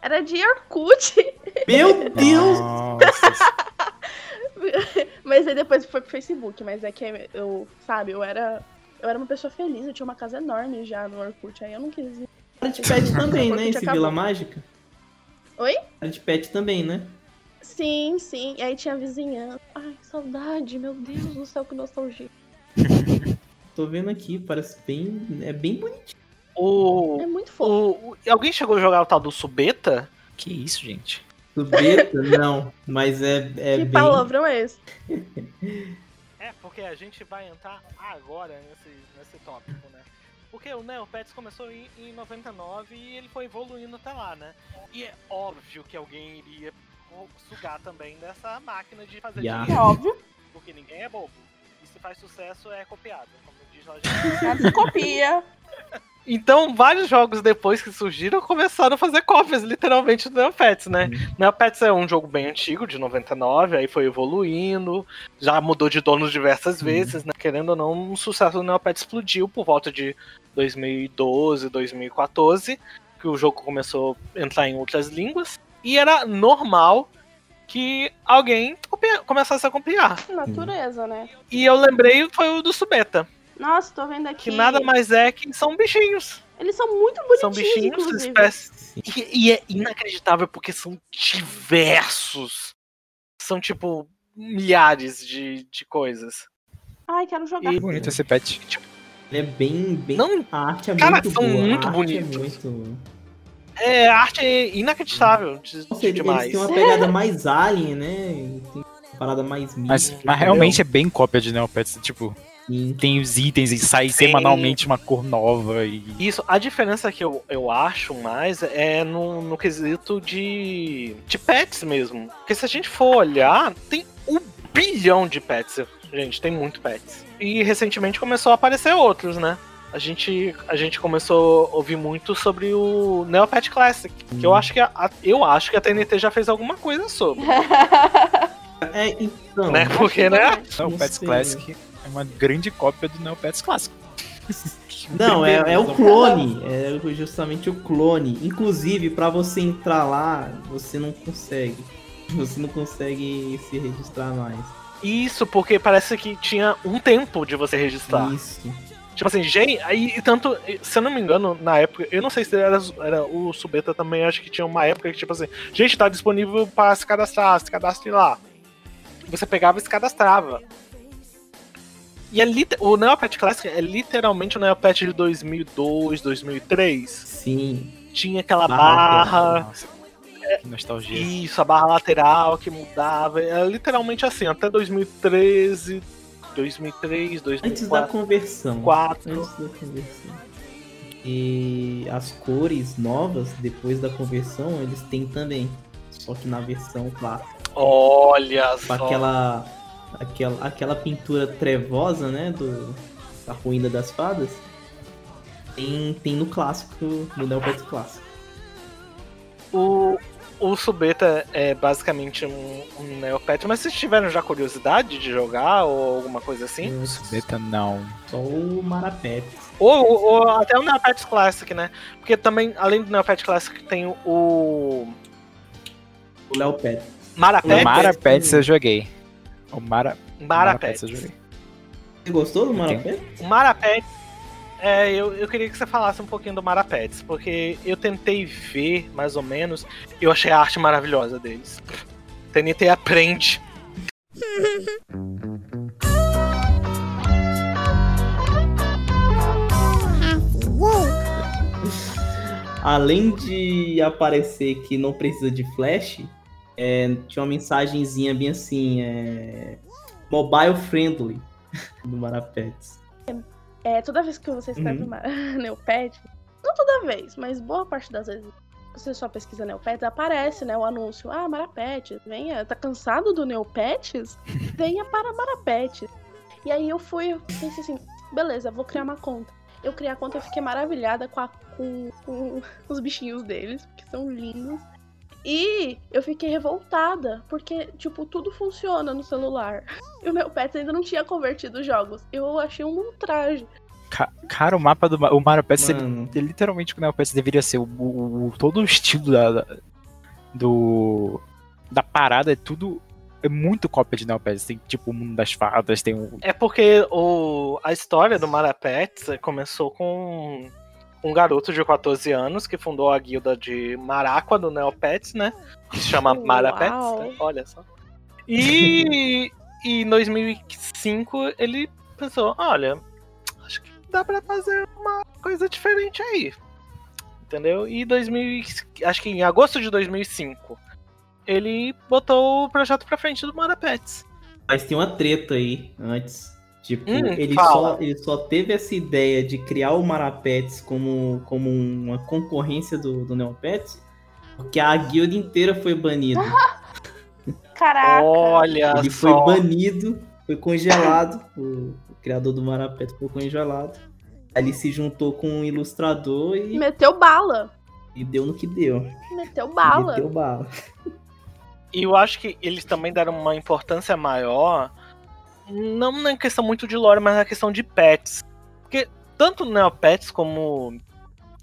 Era de Orkut. Meu Deus! Mas aí depois foi pro Facebook. Mas é que eu, sabe, eu era. Eu era uma pessoa feliz, eu tinha uma casa enorme já no Orkut. Aí eu não quis ir. Cara de pet também, né? Esse acabou. Vila Mágica? Oi? Cara de pet também, né? Sim, sim. E aí tinha a vizinhança. Ai, que saudade, meu Deus do céu, que nostalgia. Tô vendo aqui, parece bem. É bem bonito. O, É muito fofo. o, o- alguém chegou a jogar o tal do Subeta? que isso, gente? Do beta, não. Mas é, é que bem. palavrão é esse? É, porque a gente vai entrar agora nesse, nesse tópico, né? Porque o Neopets começou em, em 99 e ele foi evoluindo até lá, né? E é óbvio que alguém iria sugar também dessa máquina de fazer Ya. É dinheiro. óbvio. Porque ninguém é bobo. E se faz sucesso, é copiado. Como diz lá se copia. Então, vários jogos depois que surgiram começaram a fazer cópias, literalmente, do Neopets, né? Neopets é um jogo bem antigo, de 99, aí foi evoluindo, já mudou de donos diversas vezes, né? Querendo ou não, o sucesso do Neopets explodiu por volta de 2012, 2014, que o jogo começou a entrar em outras línguas, e era normal que alguém começasse a copiar. Natureza, né? E eu lembrei, foi o do Subeta, Nossa, tô vendo aqui. que nada mais é que são bichinhos. Eles são muito bonitinhos, São bichinhos, inclusive. espécies. E, e é inacreditável porque são diversos. São tipo milhares de, de coisas. Ai, quero jogar. E- Bonito esse pet. Ele é bem, bem. Não, A arte é Cara, muito são boa. muito arte bonitos. É muito... é, a arte é inacreditável de, Nossa, demais. têm uma pegada mais alien, né? Tem uma parada mais Mas, mística, mas realmente é bem cópia de Neopets. Tipo, Sim. tem os itens e sai Sim. semanalmente uma cor nova. E... Isso, a diferença que eu, eu acho mais é no, no quesito de, de pets mesmo. Porque se a gente for olhar, tem um bilhão de pets. Gente, tem muito pets. E recentemente começou a aparecer outros, né? A gente, a gente começou a ouvir muito sobre o Neopet Classic. Que eu acho que a, a- eu acho que a TNT já fez alguma coisa sobre. É, então. né? Porque, né? Neopets. Classic é uma grande cópia do Neopets Clássico. Não, é, é o clone. É justamente o clone. Inclusive, pra você entrar lá, você não consegue. Você não consegue se registrar mais. Isso, porque parece que tinha um tempo de você registrar. Isso. Tipo assim, gente, aí e tanto, se eu não me engano, na época, eu não sei se era, era o Subeta também, acho que tinha uma época que, tipo assim, gente, tá disponível para se cadastrar, se cadastre lá. Você pegava e se cadastrava. E é o Neopet Classic é literalmente o Neopet de 2002, 2003. Sim. Tinha aquela Barra barra, que nostalgia. isso, a barra lateral que mudava. Era literalmente assim, até 2013, 2003, Antes da 2004. conversão. Quatro. Antes da conversão. E as cores novas, depois da conversão, eles têm também. Só que na versão clássica. Olha Com só. aquela, aquela, aquela pintura trevosa, né? Do, da ruína das fadas. Tem, tem no clássico, no Neopets clássico. O, o Subeta é basicamente um, um Neopet, mas vocês tiveram já curiosidade de jogar ou alguma coisa assim? Subeta não. Só o Marapet. Ou, ou- ou até o Neopet Classic, né? Porque também, além do Neopet Classic, tem o, o O Leopet. Marapet. O Mara Pets eu joguei. O Mara, Marapet. eu joguei. Você gostou do. Marapet? O Marapet. É, eu, eu queria que você falasse um pouquinho do Marapets, porque eu tentei ver, mais ou menos, e eu achei a arte maravilhosa deles. TNT aprende. Além de aparecer que não precisa de flash, é, tinha uma mensagenzinha bem assim, é, mobile friendly do Marapets. É, toda vez que você escreve Uhum. uma Neopet, não toda vez, mas boa parte das vezes, você só pesquisa Neopets, aparece, né, o anúncio, ah, Marapets, venha, tá cansado do Neopets? Venha para Marapets. E aí eu fui, eu pensei assim, beleza, vou criar uma conta. Eu criei a conta e fiquei maravilhada com, a- com- com os bichinhos deles, que são lindos. E eu fiquei revoltada, porque, tipo, tudo funciona no celular. E o Neopets ainda não tinha convertido os jogos. Eu achei um ultraje. Ca- Cara, o mapa do o Mara Pets, ele, ele- literalmente o Neopets deveria ser o, o- o- todo o estilo da, da- do da parada é tudo é muito cópia de Neopets. Tem tipo o mundo das fadas, tem o É porque o, a história do Marapets começou com um garoto de 14 anos que fundou a guilda de Maraqua do Neopets, né? Que se chama. Marapets, né? olha só. E, e em 2005 ele pensou, olha, acho que dá pra fazer uma coisa diferente aí. Entendeu? E 2000, acho que em agosto de 2005 ele botou o projeto pra frente do Marapets. mas tem uma treta aí antes. Tipo, Hum, ele, fala. só, ele só teve essa ideia de criar o Marapets como, como uma concorrência do, do Neopets porque a guilda inteira foi banida. Caraca! Olha Ele só. foi banido, foi congelado. O, o criador do Marapet foi congelado. Aí ele se juntou com um ilustrador e, Meteu bala. e deu no que deu. Meteu bala. Meteu bala. E eu acho que eles também deram uma importância maior, não na questão muito de lore, mas na questão de pets. Porque tanto Neopets como,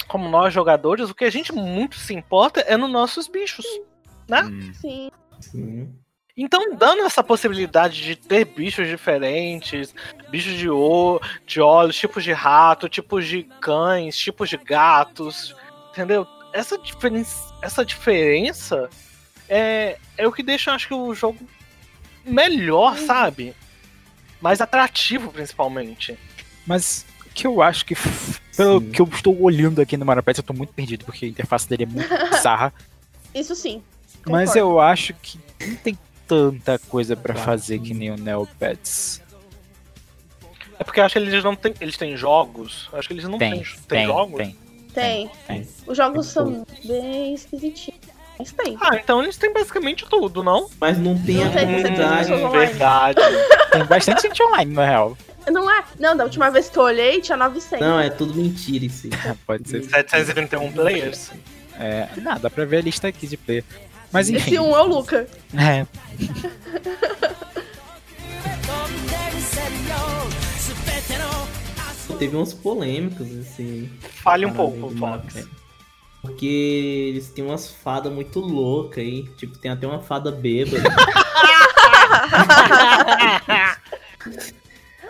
como nós jogadores, o que a gente muito se importa é nos nossos bichos. Né? Sim. Sim. Então, dando essa possibilidade de ter bichos diferentes, bichos de, o, de olhos, tipos de rato, tipos de cães, tipos de gatos, entendeu? Essa, diferen essa diferença é, é o que deixa, acho que, o jogo melhor, sabe? Mais atrativo, principalmente. Mas o que eu acho que, pelo Sim. que eu estou olhando aqui no Mario Pets, eu tô muito perdido, porque a interface dele é muito bizarra. Isso sim. Mas Concordo. eu acho que não tem tanta coisa pra Claro. fazer que nem o Neopets. É porque eu acho que eles não têm. Eles têm jogos. Eu acho que eles não Tem, têm, tem, têm jogos. tem. Tem. Tem. Os jogos são bem esquisitinhos. Mas tem. Ah, então eles têm basicamente tudo, não? Mas não tem Não a tem, comunidade. online. verdade. Tem bastante gente online, na real. Não é? Não, da última vez que eu olhei tinha 900. Não, é tudo mentira isso. Pode ser. 721 players. É, não, dá pra ver a lista aqui de player. Mas enfim. Esse um é o Luca. É, Teve umas polêmicas, assim. Fale um pouco, Fox. Porque eles têm umas fadas muito loucas aí. Tipo, tem até uma fada bêbada.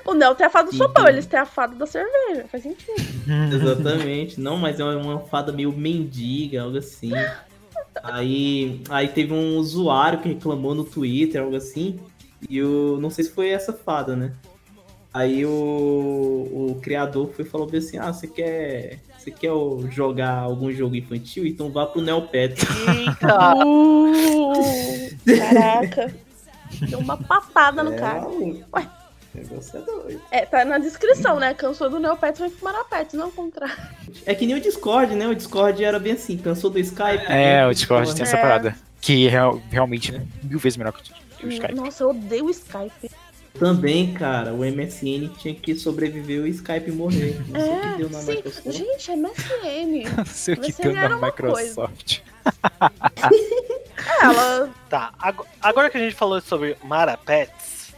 O Nel tem a fada do sopão, eles têm a fada da cerveja. Faz sentido. Exatamente. Não, mas é uma fada meio mendiga, algo assim. Aí, aí teve um usuário que reclamou no Twitter, algo assim. E eu não sei se foi essa fada, né? Aí o, o criador foi e falou assim: Ah, você quer. Você quer jogar algum jogo infantil? Então vá pro Neopet. Eita! Uh, caraca. Deu uma patada no É, cara. Ué. O negócio é doido. É, tá na descrição, né? Cansou do Neopets, vai pro Marapets, não o contrário. É que nem o Discord, né? O Discord era bem assim, cansou do Skype. é, né? o Discord tem essa É. parada. Que é real- realmente é mil vezes melhor que o- que o Skype. Nossa, eu odeio o Skype. Também, cara, o MSN tinha que sobrever o Skype morrer. Não sei o que É, deu na sim. Microsoft. Gente, é MSN. Não sei o que Você deu na Microsoft. É, ela. Tá, ag- agora que a gente falou sobre Marapets,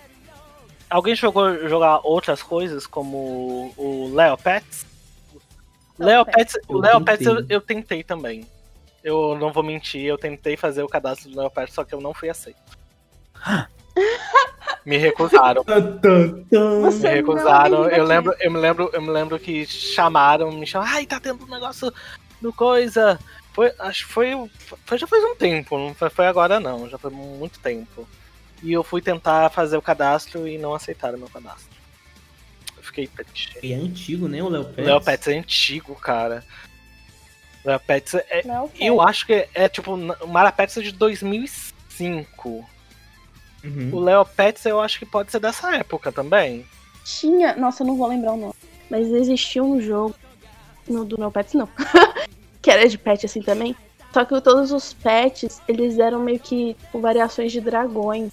alguém jogou jogar outras coisas como o Leo Pets? Leo Pets, o Eu Leo Pets eu, tentei. eu tentei também. Eu não vou mentir, eu tentei fazer o cadastro do Leo Pets, só que eu não fui aceito. Me recusaram. Você- Me não, recusaram. Eu lembro, eu me lembro, eu me lembro que chamaram, me chamaram, ai, tá tendo um negócio do coisa. Foi, acho que foi, foi já faz um tempo, não foi, foi agora não, já foi muito tempo. E eu fui tentar fazer o cadastro e não aceitaram meu cadastro. Eu fiquei triste. E é antigo, né, o Léo O Pets? Leo Pets é antigo, cara. O Leo Pets é, Não, eu acho que é, tipo, o Marapets é de 2005. Uhum. O Leo Pets eu acho que pode ser dessa época também. Tinha. Nossa, eu não vou lembrar o nome. Mas existia um jogo. No do Neopets, não. que era de pet assim também. Só que todos os pets, eles eram meio que tipo, variações de dragões.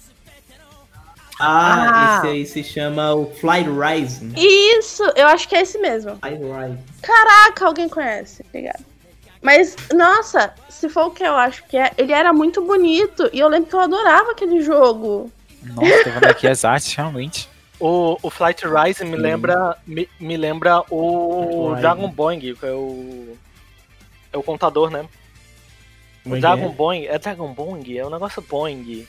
Ah, Ah. esse aí se chama o Fly Rising. Isso! Eu acho que é esse mesmo. Fly Rising. Caraca, alguém conhece, obrigada. Mas, nossa, se for o que eu acho que é, ele era muito bonito. E eu lembro que eu adorava aquele jogo. Nossa, tô vendo aqui as artes, realmente. O, o Flight Rise me lembra, me, me lembra o Flight Dragon. Boing, que é o. É o contador, né? O é Dragon é? Boing. É Dragon Boing? É um negócio Boing.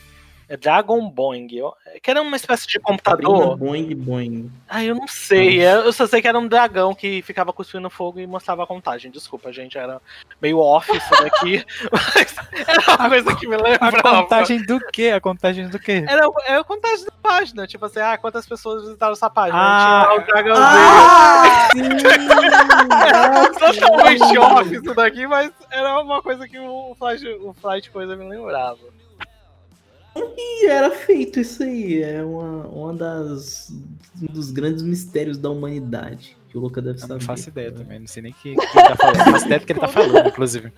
É Dragon Boing. ó. Que era uma espécie de computador. Boing Boing. Ah, eu não sei. é- Eu só sei que era um dragão que ficava cuspindo fogo e mostrava a contagem. Desculpa, gente. Era meio off isso daqui. mas era uma coisa que me A lembrava. contagem do quê? A contagem do quê? Era, era a contagem da página. Tipo assim, ah, quantas pessoas visitaram essa página? Ah. Tinha lá o dragãozinho. Ah, sim! totalmente off isso daqui, mas era uma coisa que o Flight, o Flight coisa me lembrava. E era feito isso aí. É uma, uma das, um dos grandes mistérios da humanidade. Que o Luca deve Eu saber. não faço ideia também, não sei nem o que, que ele tá falando. Não faço ideia do que ele tá falando, inclusive.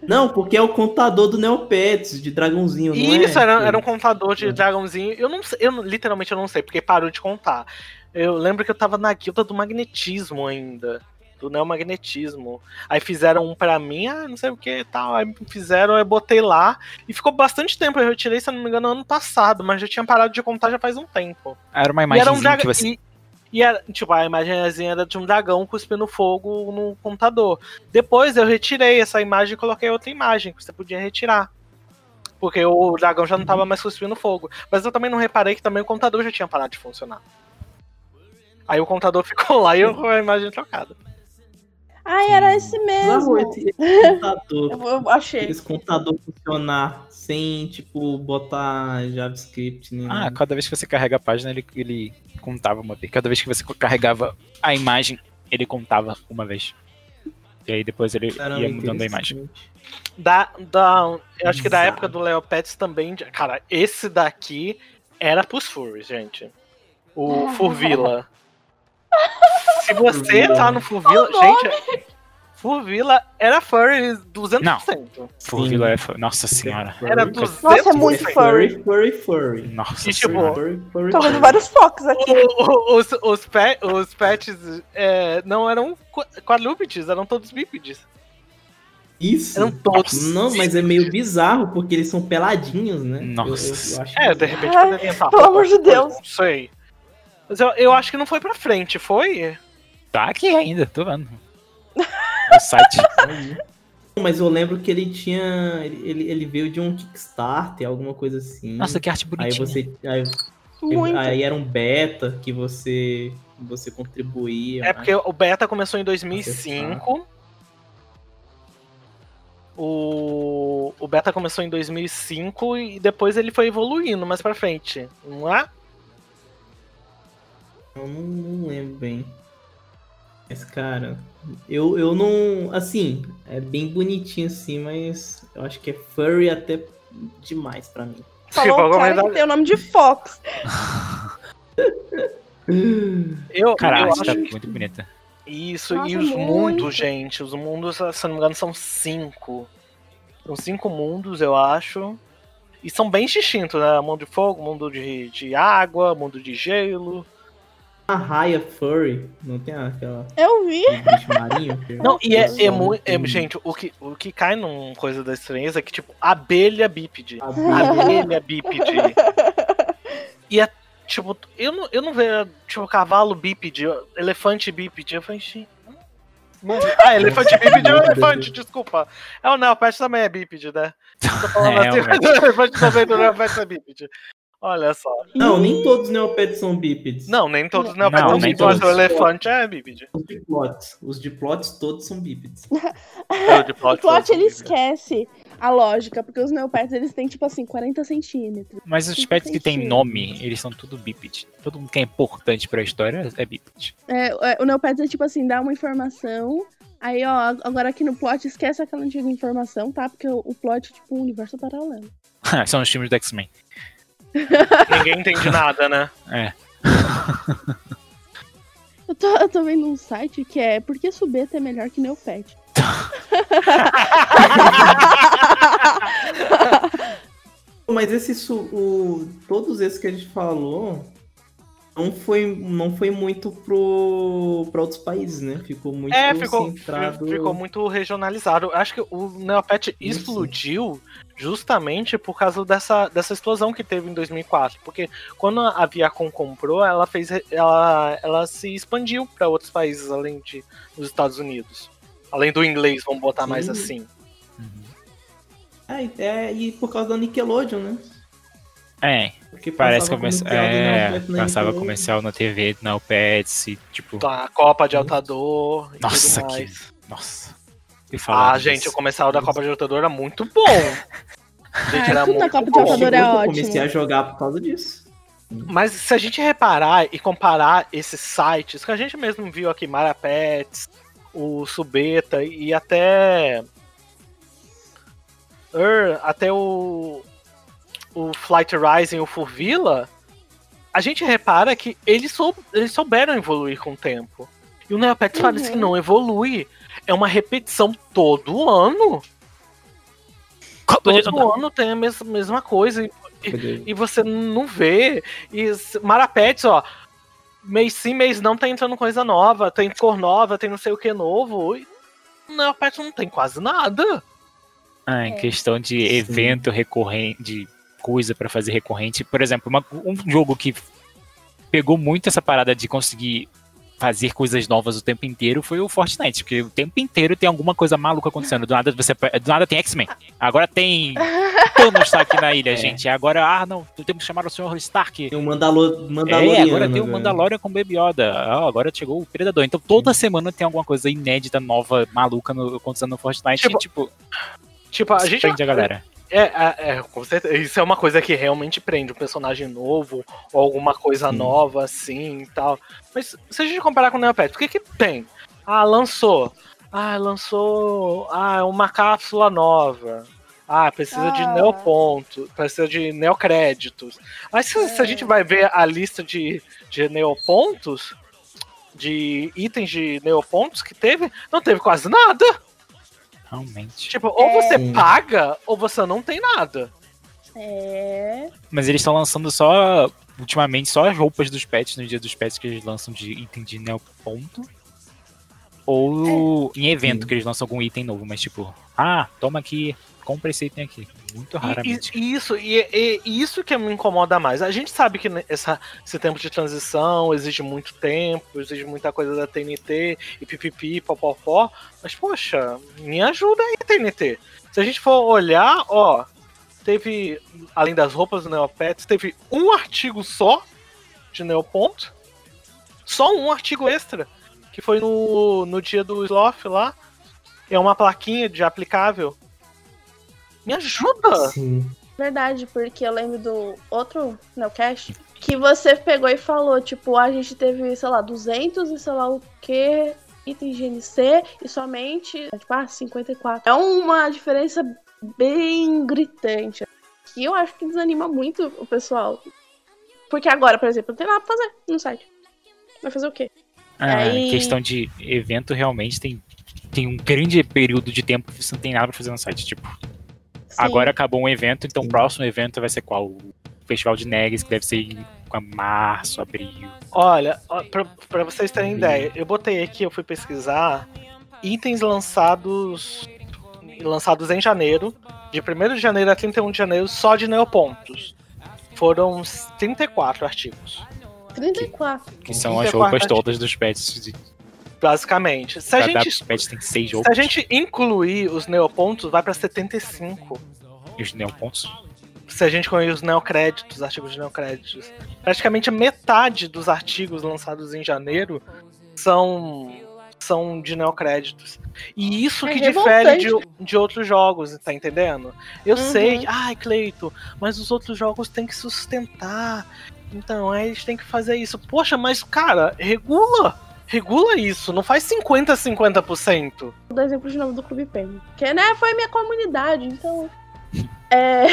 Não, porque é o contador do Neopets, de dragãozinho, não é? Isso, era, era um contador de dragãozinho. Eu não sei, eu literalmente eu não sei, porque parou de contar. Eu lembro que eu tava na guilda do magnetismo ainda. Do neomagnetismo. Aí fizeram um pra mim, ah, não sei o que e tal. Aí fizeram, eu botei lá. E ficou bastante tempo. Eu retirei, se não me engano, ano passado, mas já tinha parado de contar já faz um tempo. Era uma era um que você. E, e era, tipo, a imagenzinha era de um dragão cuspindo fogo no computador. Depois eu retirei essa imagem e coloquei outra imagem que você podia retirar. Porque o dragão já não tava mais cuspindo fogo. Mas eu também não reparei que também o computador já tinha parado de funcionar. Aí o computador ficou lá e eu com a imagem trocada. Ai, era esse mesmo. Não, esse, esse contador. Eu, eu achei. Esse computador funcionar sem, tipo, botar JavaScript. Nem Ah, cada vez que você carrega a página, ele, ele contava uma vez. Cada vez que você carregava a imagem, ele contava uma vez. E aí depois ele Caramba, ia mudando a imagem. Da, da, eu acho que da época do Leo Pets também. Cara, esse daqui era pros furries, gente. O Furvila. Se você Furvila. tá no Furvila. Gente, Furvila era furry 200%. Furvila é. fo- Nossa senhora. Era Furry. 200%. Nossa, é muito furry. Furry, furry, furry. Nossa E, tipo, senhora. Furry, furry, Tô vendo furry. vários focos aqui. O- o- Os, os, pe- os pets é, não eram qu- quadrúpedes, eram todos bípedes. Isso. Eram todos. Não, mas é meio bizarro, porque eles são peladinhos, né? Nossa. Eu, eu, eu acho É, de repente poderia estar. pelo amor de Deus. Não sei. Mas eu, eu acho que não foi pra frente, foi? Tá aqui ainda, tô vendo. No site. Mas eu lembro que ele tinha. Ele, ele- veio de um Kickstarter, alguma coisa assim. Nossa, que arte Aí bonitinha. você. Aí, Muito. aí era um beta que você. Você contribuía. É porque o beta começou em 2005. O, o beta começou em 2005 e depois ele foi evoluindo mais pra frente, não é? Eu não, não lembro bem. Mas, cara, eu, eu não. Assim, é bem bonitinho assim, mas eu acho que é furry até demais pra mim. Falou o cara que tem o nome de Fox. eu, Cara, a eu tá acho muito bonita. Isso, Nossa, e os muito. mundos, gente. Os mundos, se não me engano, são cinco. São cinco mundos, eu acho. E são bem distintos, né? Mundo de fogo, mundo de, de água, mundo de gelo. A raia furry, não tem aquela Eu vi. marinho? que- Não, e é, é muito. tem- gente, o que, o que cai num coisa da estranheza é que, tipo, abelha bípede. Abelha. Abelha bípede. E é, tipo, eu não, eu não vejo, tipo, cavalo bípede, elefante bípede. Eu falei, gente. Ah, elefante bípede é um elefante, desculpa. É o Neopet também é bípede, né? Tô falando É, assim, mas o elefante também do Neopet é bípede. Olha só. Não, nem todos os neopets são bípedes. Não, nem todos os Neopets Não, são nem bípedes, mas o elefante é bípede. Os diplotes. Os diplotes todos são bípedes. O de O plot plot ele esquece a lógica, porque os neopets eles têm tipo assim 40 centímetros. Mas os pets que tem sentido. nome, eles são tudo bípede. Todo mundo que é importante pra história é bípede. É, é, o neopets é tipo assim, dá uma informação. Aí, ó, agora aqui no plot esquece aquela antiga informação, tá? Porque o, o plot é tipo um universo paralelo. São os filmes do X-Men. Ninguém entende nada, né? É. Eu tô, eu tô vendo um site que é Por que Subeta é melhor que Neopet? Mas esse su- o, todos esses que a gente falou não foi, não foi muito pro, pra outros países, né? Ficou muito É, ficou, centrado. ficou muito regionalizado. Acho que o Neopet explodiu justamente por causa dessa, dessa explosão que teve em 2004. Porque quando a Viacom comprou, ela fez ela, ela se expandiu para outros países além de dos Estados Unidos. Além do inglês, vamos botar mais Sim. assim. É, é, e por causa da Nickelodeon, né? É, Porque parece comercial. É, passava comercial na TV, na Opets e tipo. A Copa de Altador e Nossa, que. mais. Nossa. Que falar Ah, disso. gente, o comercial da Copa de Altador era muito bom. Gente, era muito Copa de bom. É Eu ótimo. comecei a jogar por causa disso. Mas se a gente reparar e comparar esses sites que a gente mesmo viu aqui, Marapets, o Subeta e até. Er, até o. O Flight Rising, o Furvilla, a gente repara que eles, sou, eles souberam evoluir com o tempo. E o Neopets parece que não evolui. É uma repetição todo ano. Todo ano tem a mesma, mesma coisa. E, e, e você não vê. E s- Marapets, ó. Mês sim, mês não, tá entrando coisa nova. Tem cor nova, tem não sei o que novo. E Neopets não tem quase nada. Ah, em É. questão de evento recorrente, de coisa pra fazer recorrente. Por exemplo, uma- um jogo que pegou muito essa parada de conseguir fazer coisas novas o tempo inteiro foi o Fortnite, porque o tempo inteiro tem alguma coisa maluca acontecendo. Do nada você do nada tem X-Men. Agora tem Thanos tá aqui na ilha, É. gente. Agora, ah, não, temos que chamar o Sr. Stark. Tem um Mandalo Mandaloriano. É, agora tem o né? Mandalorian com Baby Yoda. Ah, agora chegou o Predador. Então toda semana tem alguma coisa inédita, nova, maluca no, acontecendo no Fortnite. Tipo, e, tipo, Tipo, a gente. a galera. É, é, é, com certeza. Isso é uma coisa que realmente prende um personagem novo ou alguma coisa Sim. nova assim e tal. Mas se a gente comparar com o Neopet, o que que tem? Ah, lançou. Ah, lançou. Ah, uma cápsula nova. Ah, precisa de Ah. neoponto, precisa de neocréditos. Mas se, se a gente vai ver a lista de, de neopontos, de itens de neopontos que teve, não teve quase nada. Realmente. Tipo, ou você Sim. paga, ou você não tem nada. É. Mas eles estão lançando só. Ultimamente, só as roupas dos pets no dia dos pets que eles lançam de item de neoponto. Ou em evento Sim. que eles lançam algum item novo, mas tipo, ah, toma aqui, compra esse item aqui. Muito raramente. E, e isso, e, e- isso que me incomoda mais. A gente sabe que essa, esse tempo de transição exige muito tempo, exige muita coisa da TNT e pipipi, popopó. Mas, poxa, me ajuda aí, TNT. Se a gente for olhar, ó, teve, além das roupas do Neopets, teve um artigo só de Neoponto. Só um artigo extra. Que foi no, no dia do Sloth lá. É uma plaquinha de aplicável. Me ajuda! Sim. Verdade, porque eu lembro do outro Neocast que você pegou e falou, tipo, a gente teve, sei lá, 200 e sei lá o que itens GNC e somente, tipo, ah, 54. É uma diferença bem gritante. Que eu acho que desanima muito o pessoal. Porque agora, por exemplo, não tem nada pra fazer no site. Vai fazer o quê? Ah, aí- questão de evento, realmente tem, tem um grande período de tempo que você não tem nada pra fazer no site. Tipo. Agora acabou um evento, então o Sim. próximo evento vai ser qual? O Festival de Negs, que deve ser em março, abril. Olha, pra vocês terem Uhum. ideia, eu botei aqui, eu fui pesquisar itens lançados lançados em janeiro, de 1 de janeiro a 31 de janeiro, só de neopontos. Foram 34 artigos, 34. Que são as 34 roupas artigos. todas dos pets. De, basicamente. Se a cada gente, pet tem seis se roupas. a gente incluir os neopontos, vai pra 75. E os neopontos. Se a gente incluir os neocréditos, artigos de neocréditos. Praticamente metade dos artigos lançados em janeiro são são de neocréditos. E isso É que difere de, de outros jogos, tá entendendo? Eu Uhum. sei, ai, Cleito, mas os outros jogos têm que sustentar. Então, aí eles têm que fazer isso. Poxa, mas, cara, regula. Regula isso, não faz 50 50%. Vou dar exemplo de novo do Clube Penguin. Que, né, foi minha comunidade, então. É.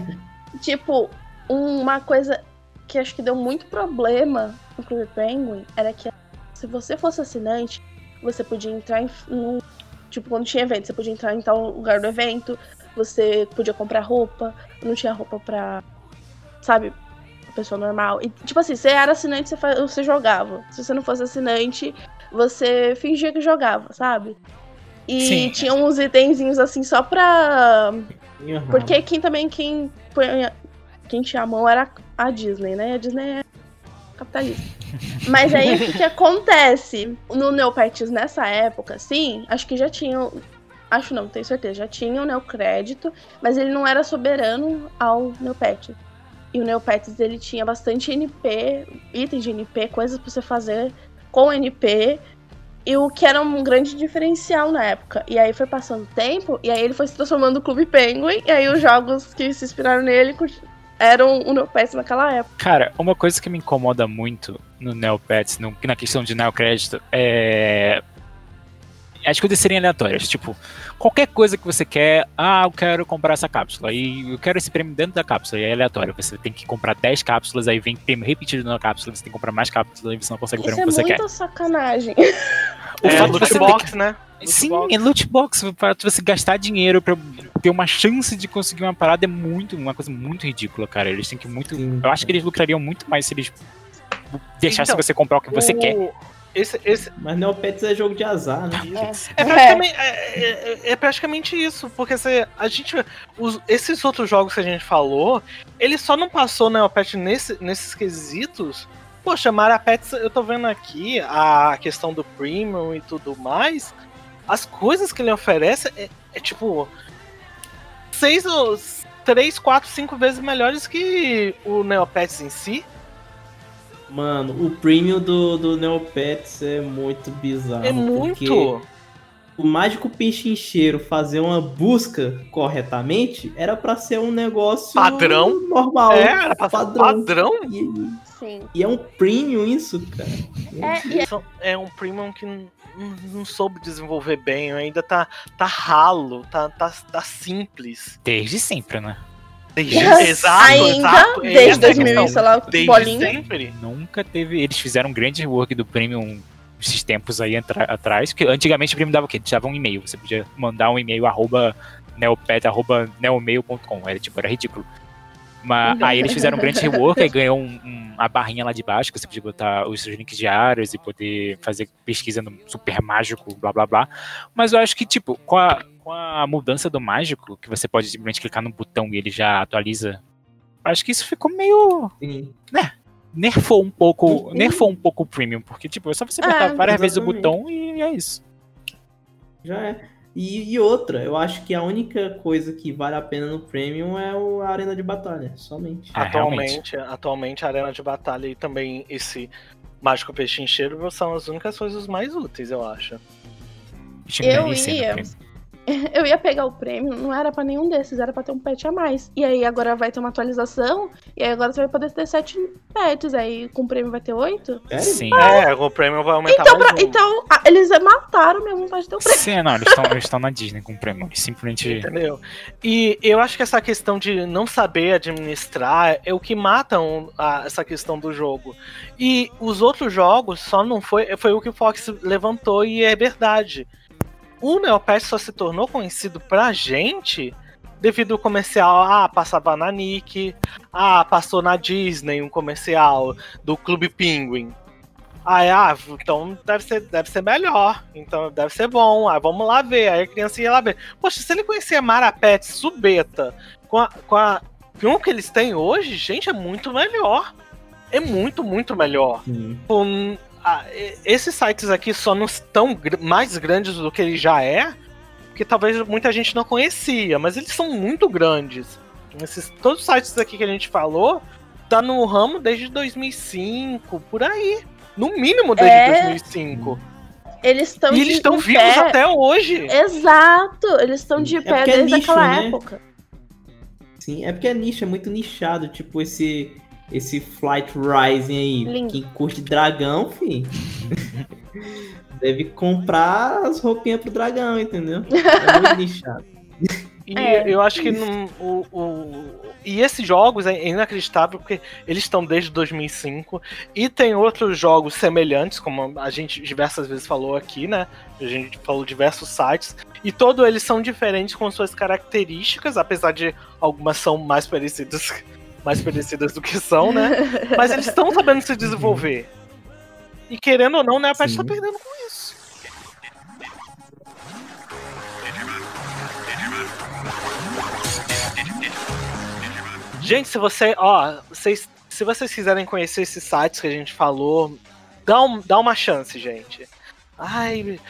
tipo, uma coisa que acho que deu muito problema no Clube Penguin era que se você fosse assinante, você podia entrar em. num- tipo, quando tinha evento, você podia entrar em tal lugar do evento, você podia comprar roupa, não tinha roupa pra. Sabe? Pessoa normal. E, tipo assim, você era assinante, você, fa- você jogava. Se você não fosse assinante, você fingia que jogava, sabe? E Sim. tinha uns itenzinhos assim só pra. Aham. Porque quem também, quem, põe- quem tinha a mão era a Disney, né? A Disney é capitalista. Mas aí o que, que acontece? No Neopets nessa época, sim, acho que já tinham. Acho não, tenho certeza, já tinha o Neocrédito, mas ele não era soberano ao Neopet. E o Neopets ele tinha bastante NP, itens de NP, coisas pra você fazer com NP. E o que era um grande diferencial na época. E aí foi passando o tempo, e aí ele foi se transformando no Clube Penguin, e aí os jogos que se inspiraram nele eram o Neopets naquela época. Cara, uma coisa que me incomoda muito no Neopets, no, na questão de Neocrédito, é. As coisas serem aleatórias. Tipo, qualquer coisa que você quer, ah, eu quero comprar essa cápsula. E eu quero esse prêmio dentro da cápsula. E é aleatório. Você tem que comprar 10 cápsulas, aí vem prêmio repetido na cápsula, você tem que comprar mais cápsulas, aí você não consegue o prêmio é que você quer. muita sacanagem. O é, fato de loot box, né? Loot Sim, box. é loot box, para você gastar dinheiro pra ter uma chance de conseguir uma parada é muito, uma coisa muito ridícula, cara. Eles têm que muito. Sim, eu acho que eles lucrariam muito mais se eles deixassem Então, você comprar o que você O- quer. Esse, esse, Mas Neopets é jogo de azar, né? É praticamente, é, é- é praticamente isso, porque você, a gente, os- esses outros jogos que a gente falou, ele só não passou Neopet nesse, nesses quesitos. Poxa, Marapets, eu tô vendo aqui a questão do premium e tudo mais. As coisas que ele oferece é, é tipo seis ou três, quatro, cinco vezes melhores que o Neopets em si. Mano, o premium do, do Neopets é muito bizarro. É porque muito. O mágico pechincheiro fazer uma busca corretamente era pra ser um negócio Padrão. normal. É, era pra ser padrão. padrão. E, Sim. e é um premium isso, cara. É, é- é um premium que não, não- não soube desenvolver bem, ainda tá, tá ralo, tá, tá, tá simples. Desde sempre, né? Desde, Yes, exato, ainda, exato. desde essa é a 2000, questão. sei lá, Desde bolinha. sempre. Nunca teve. Eles fizeram um grande rework do Premium esses tempos aí atrás. Que antigamente o Premium dava o quê? Davam um e-mail. Você podia mandar um e-mail arroba neopet, arroba neomail.com. Era tipo, era ridículo. Mas aí eles fizeram um grande rework e ganhou um- um- a barrinha lá de baixo, que você podia botar os seus links diários e poder fazer pesquisa no super mágico, blá blá blá. Mas eu acho que, tipo, com a, com a mudança do mágico, que você pode simplesmente clicar no botão e ele já atualiza. Acho que isso ficou meio Sim. nerfou um pouco, Uhum. nerfou um pouco o premium, porque tipo, é só você apertar É, várias vezes o botão e é isso. Já é. E, e outra, eu acho que a única coisa que vale a pena no premium é o, a arena de batalha, somente. É, atualmente, atualmente a arena de batalha e também esse mágico pechincheiro são as únicas coisas mais úteis, eu acho. Eu ia. Eu ia pegar o prêmio, não era pra nenhum desses, era pra ter um pet a mais. E aí agora vai ter uma atualização, e aí agora você vai poder ter sete pets, aí com o prêmio vai ter oito. Sério? Sim. É, o prêmio vai aumentar Então, mais pra- um. então ah, eles mataram mesmo pra ter o prêmio. Sim, não, eles estão eles estão na Disney com o prêmio. Eles simplesmente. Entendeu? E eu acho que essa questão de não saber administrar é o que mata um- a- essa questão do jogo. E os outros jogos só não foi. Foi o que o Fox levantou e é verdade. O Neopet só se tornou conhecido pra gente devido ao comercial. Ah, passava na Nick. Ah, passou na Disney um comercial do Clube Penguin. Aí, ah, então deve ser, deve ser melhor. Então deve ser bom. Ah, vamos lá ver. Aí a criança ia lá ver. Poxa, se ele conhecer Marapet, Subeta, com a, com a. Que eles têm hoje, gente, é muito melhor. É muito, muito melhor. Sim. Com, ah, esses sites aqui só não estão mais grandes do que ele já é, porque talvez muita gente não conhecia, mas eles são muito grandes. Esses, todos os sites aqui que a gente falou, tá no ramo desde 2005, por aí. No mínimo desde É. 2005. Eles estão E eles estão vivos até hoje. Exato, eles estão de É pé é desde nicho, aquela né? época. Sim, é porque é nicho, é muito nichado, tipo esse esse Flight Rising aí. Lindo. Quem curte dragão, fi. deve comprar as roupinhas pro dragão, entendeu? É muito nichado. E É. eu acho que não- o, o- E esses jogos é inacreditável porque eles estão desde 2005 e tem outros jogos semelhantes, como a gente diversas vezes falou aqui, né? A gente falou diversos sites e todos eles são diferentes com suas características, apesar de algumas são mais parecidas, mais parecidas do que são, né? Mas eles estão sabendo se desenvolver. E querendo ou não, né, a Pet tá perdendo com isso. Gente, se você, ó, vocês, se vocês quiserem conhecer esses sites que a gente falou, dá, um, dá uma chance, gente. Ai,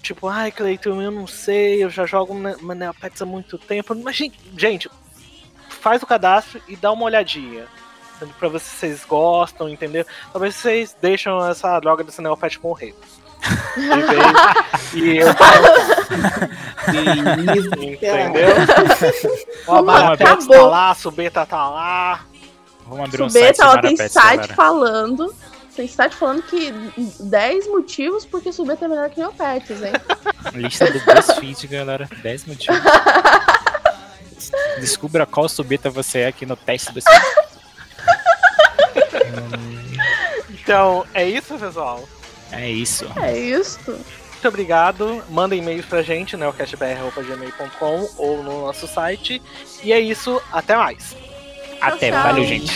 tipo, ai, Cleiton, eu não sei, eu já jogo Ne- Neopets há muito tempo. Mas, gente, faz o cadastro e dá uma olhadinha. Pra ver se vocês gostam, entendeu? Talvez vocês deixam essa droga desse Neopet morrer. De vez- e eu isso, Entendeu? Ó, a Vamos, Marapets tá lá, a Subeta tá lá. Vamos abrir um site Subeta, ela tem site galera. falando. Tem site falando que 10 motivos porque Subeta é melhor que Neopets, hein? Lista do BuzzFeed, galera. 10 motivos. Descubra qual subeta você é aqui no teste do. Então, é isso, pessoal. É isso. É isso. muito obrigado. Manda e-mails pra gente, né? O cashbr.gmail.com ou no nosso site. E é isso, até mais. Até, tchau. valeu, gente.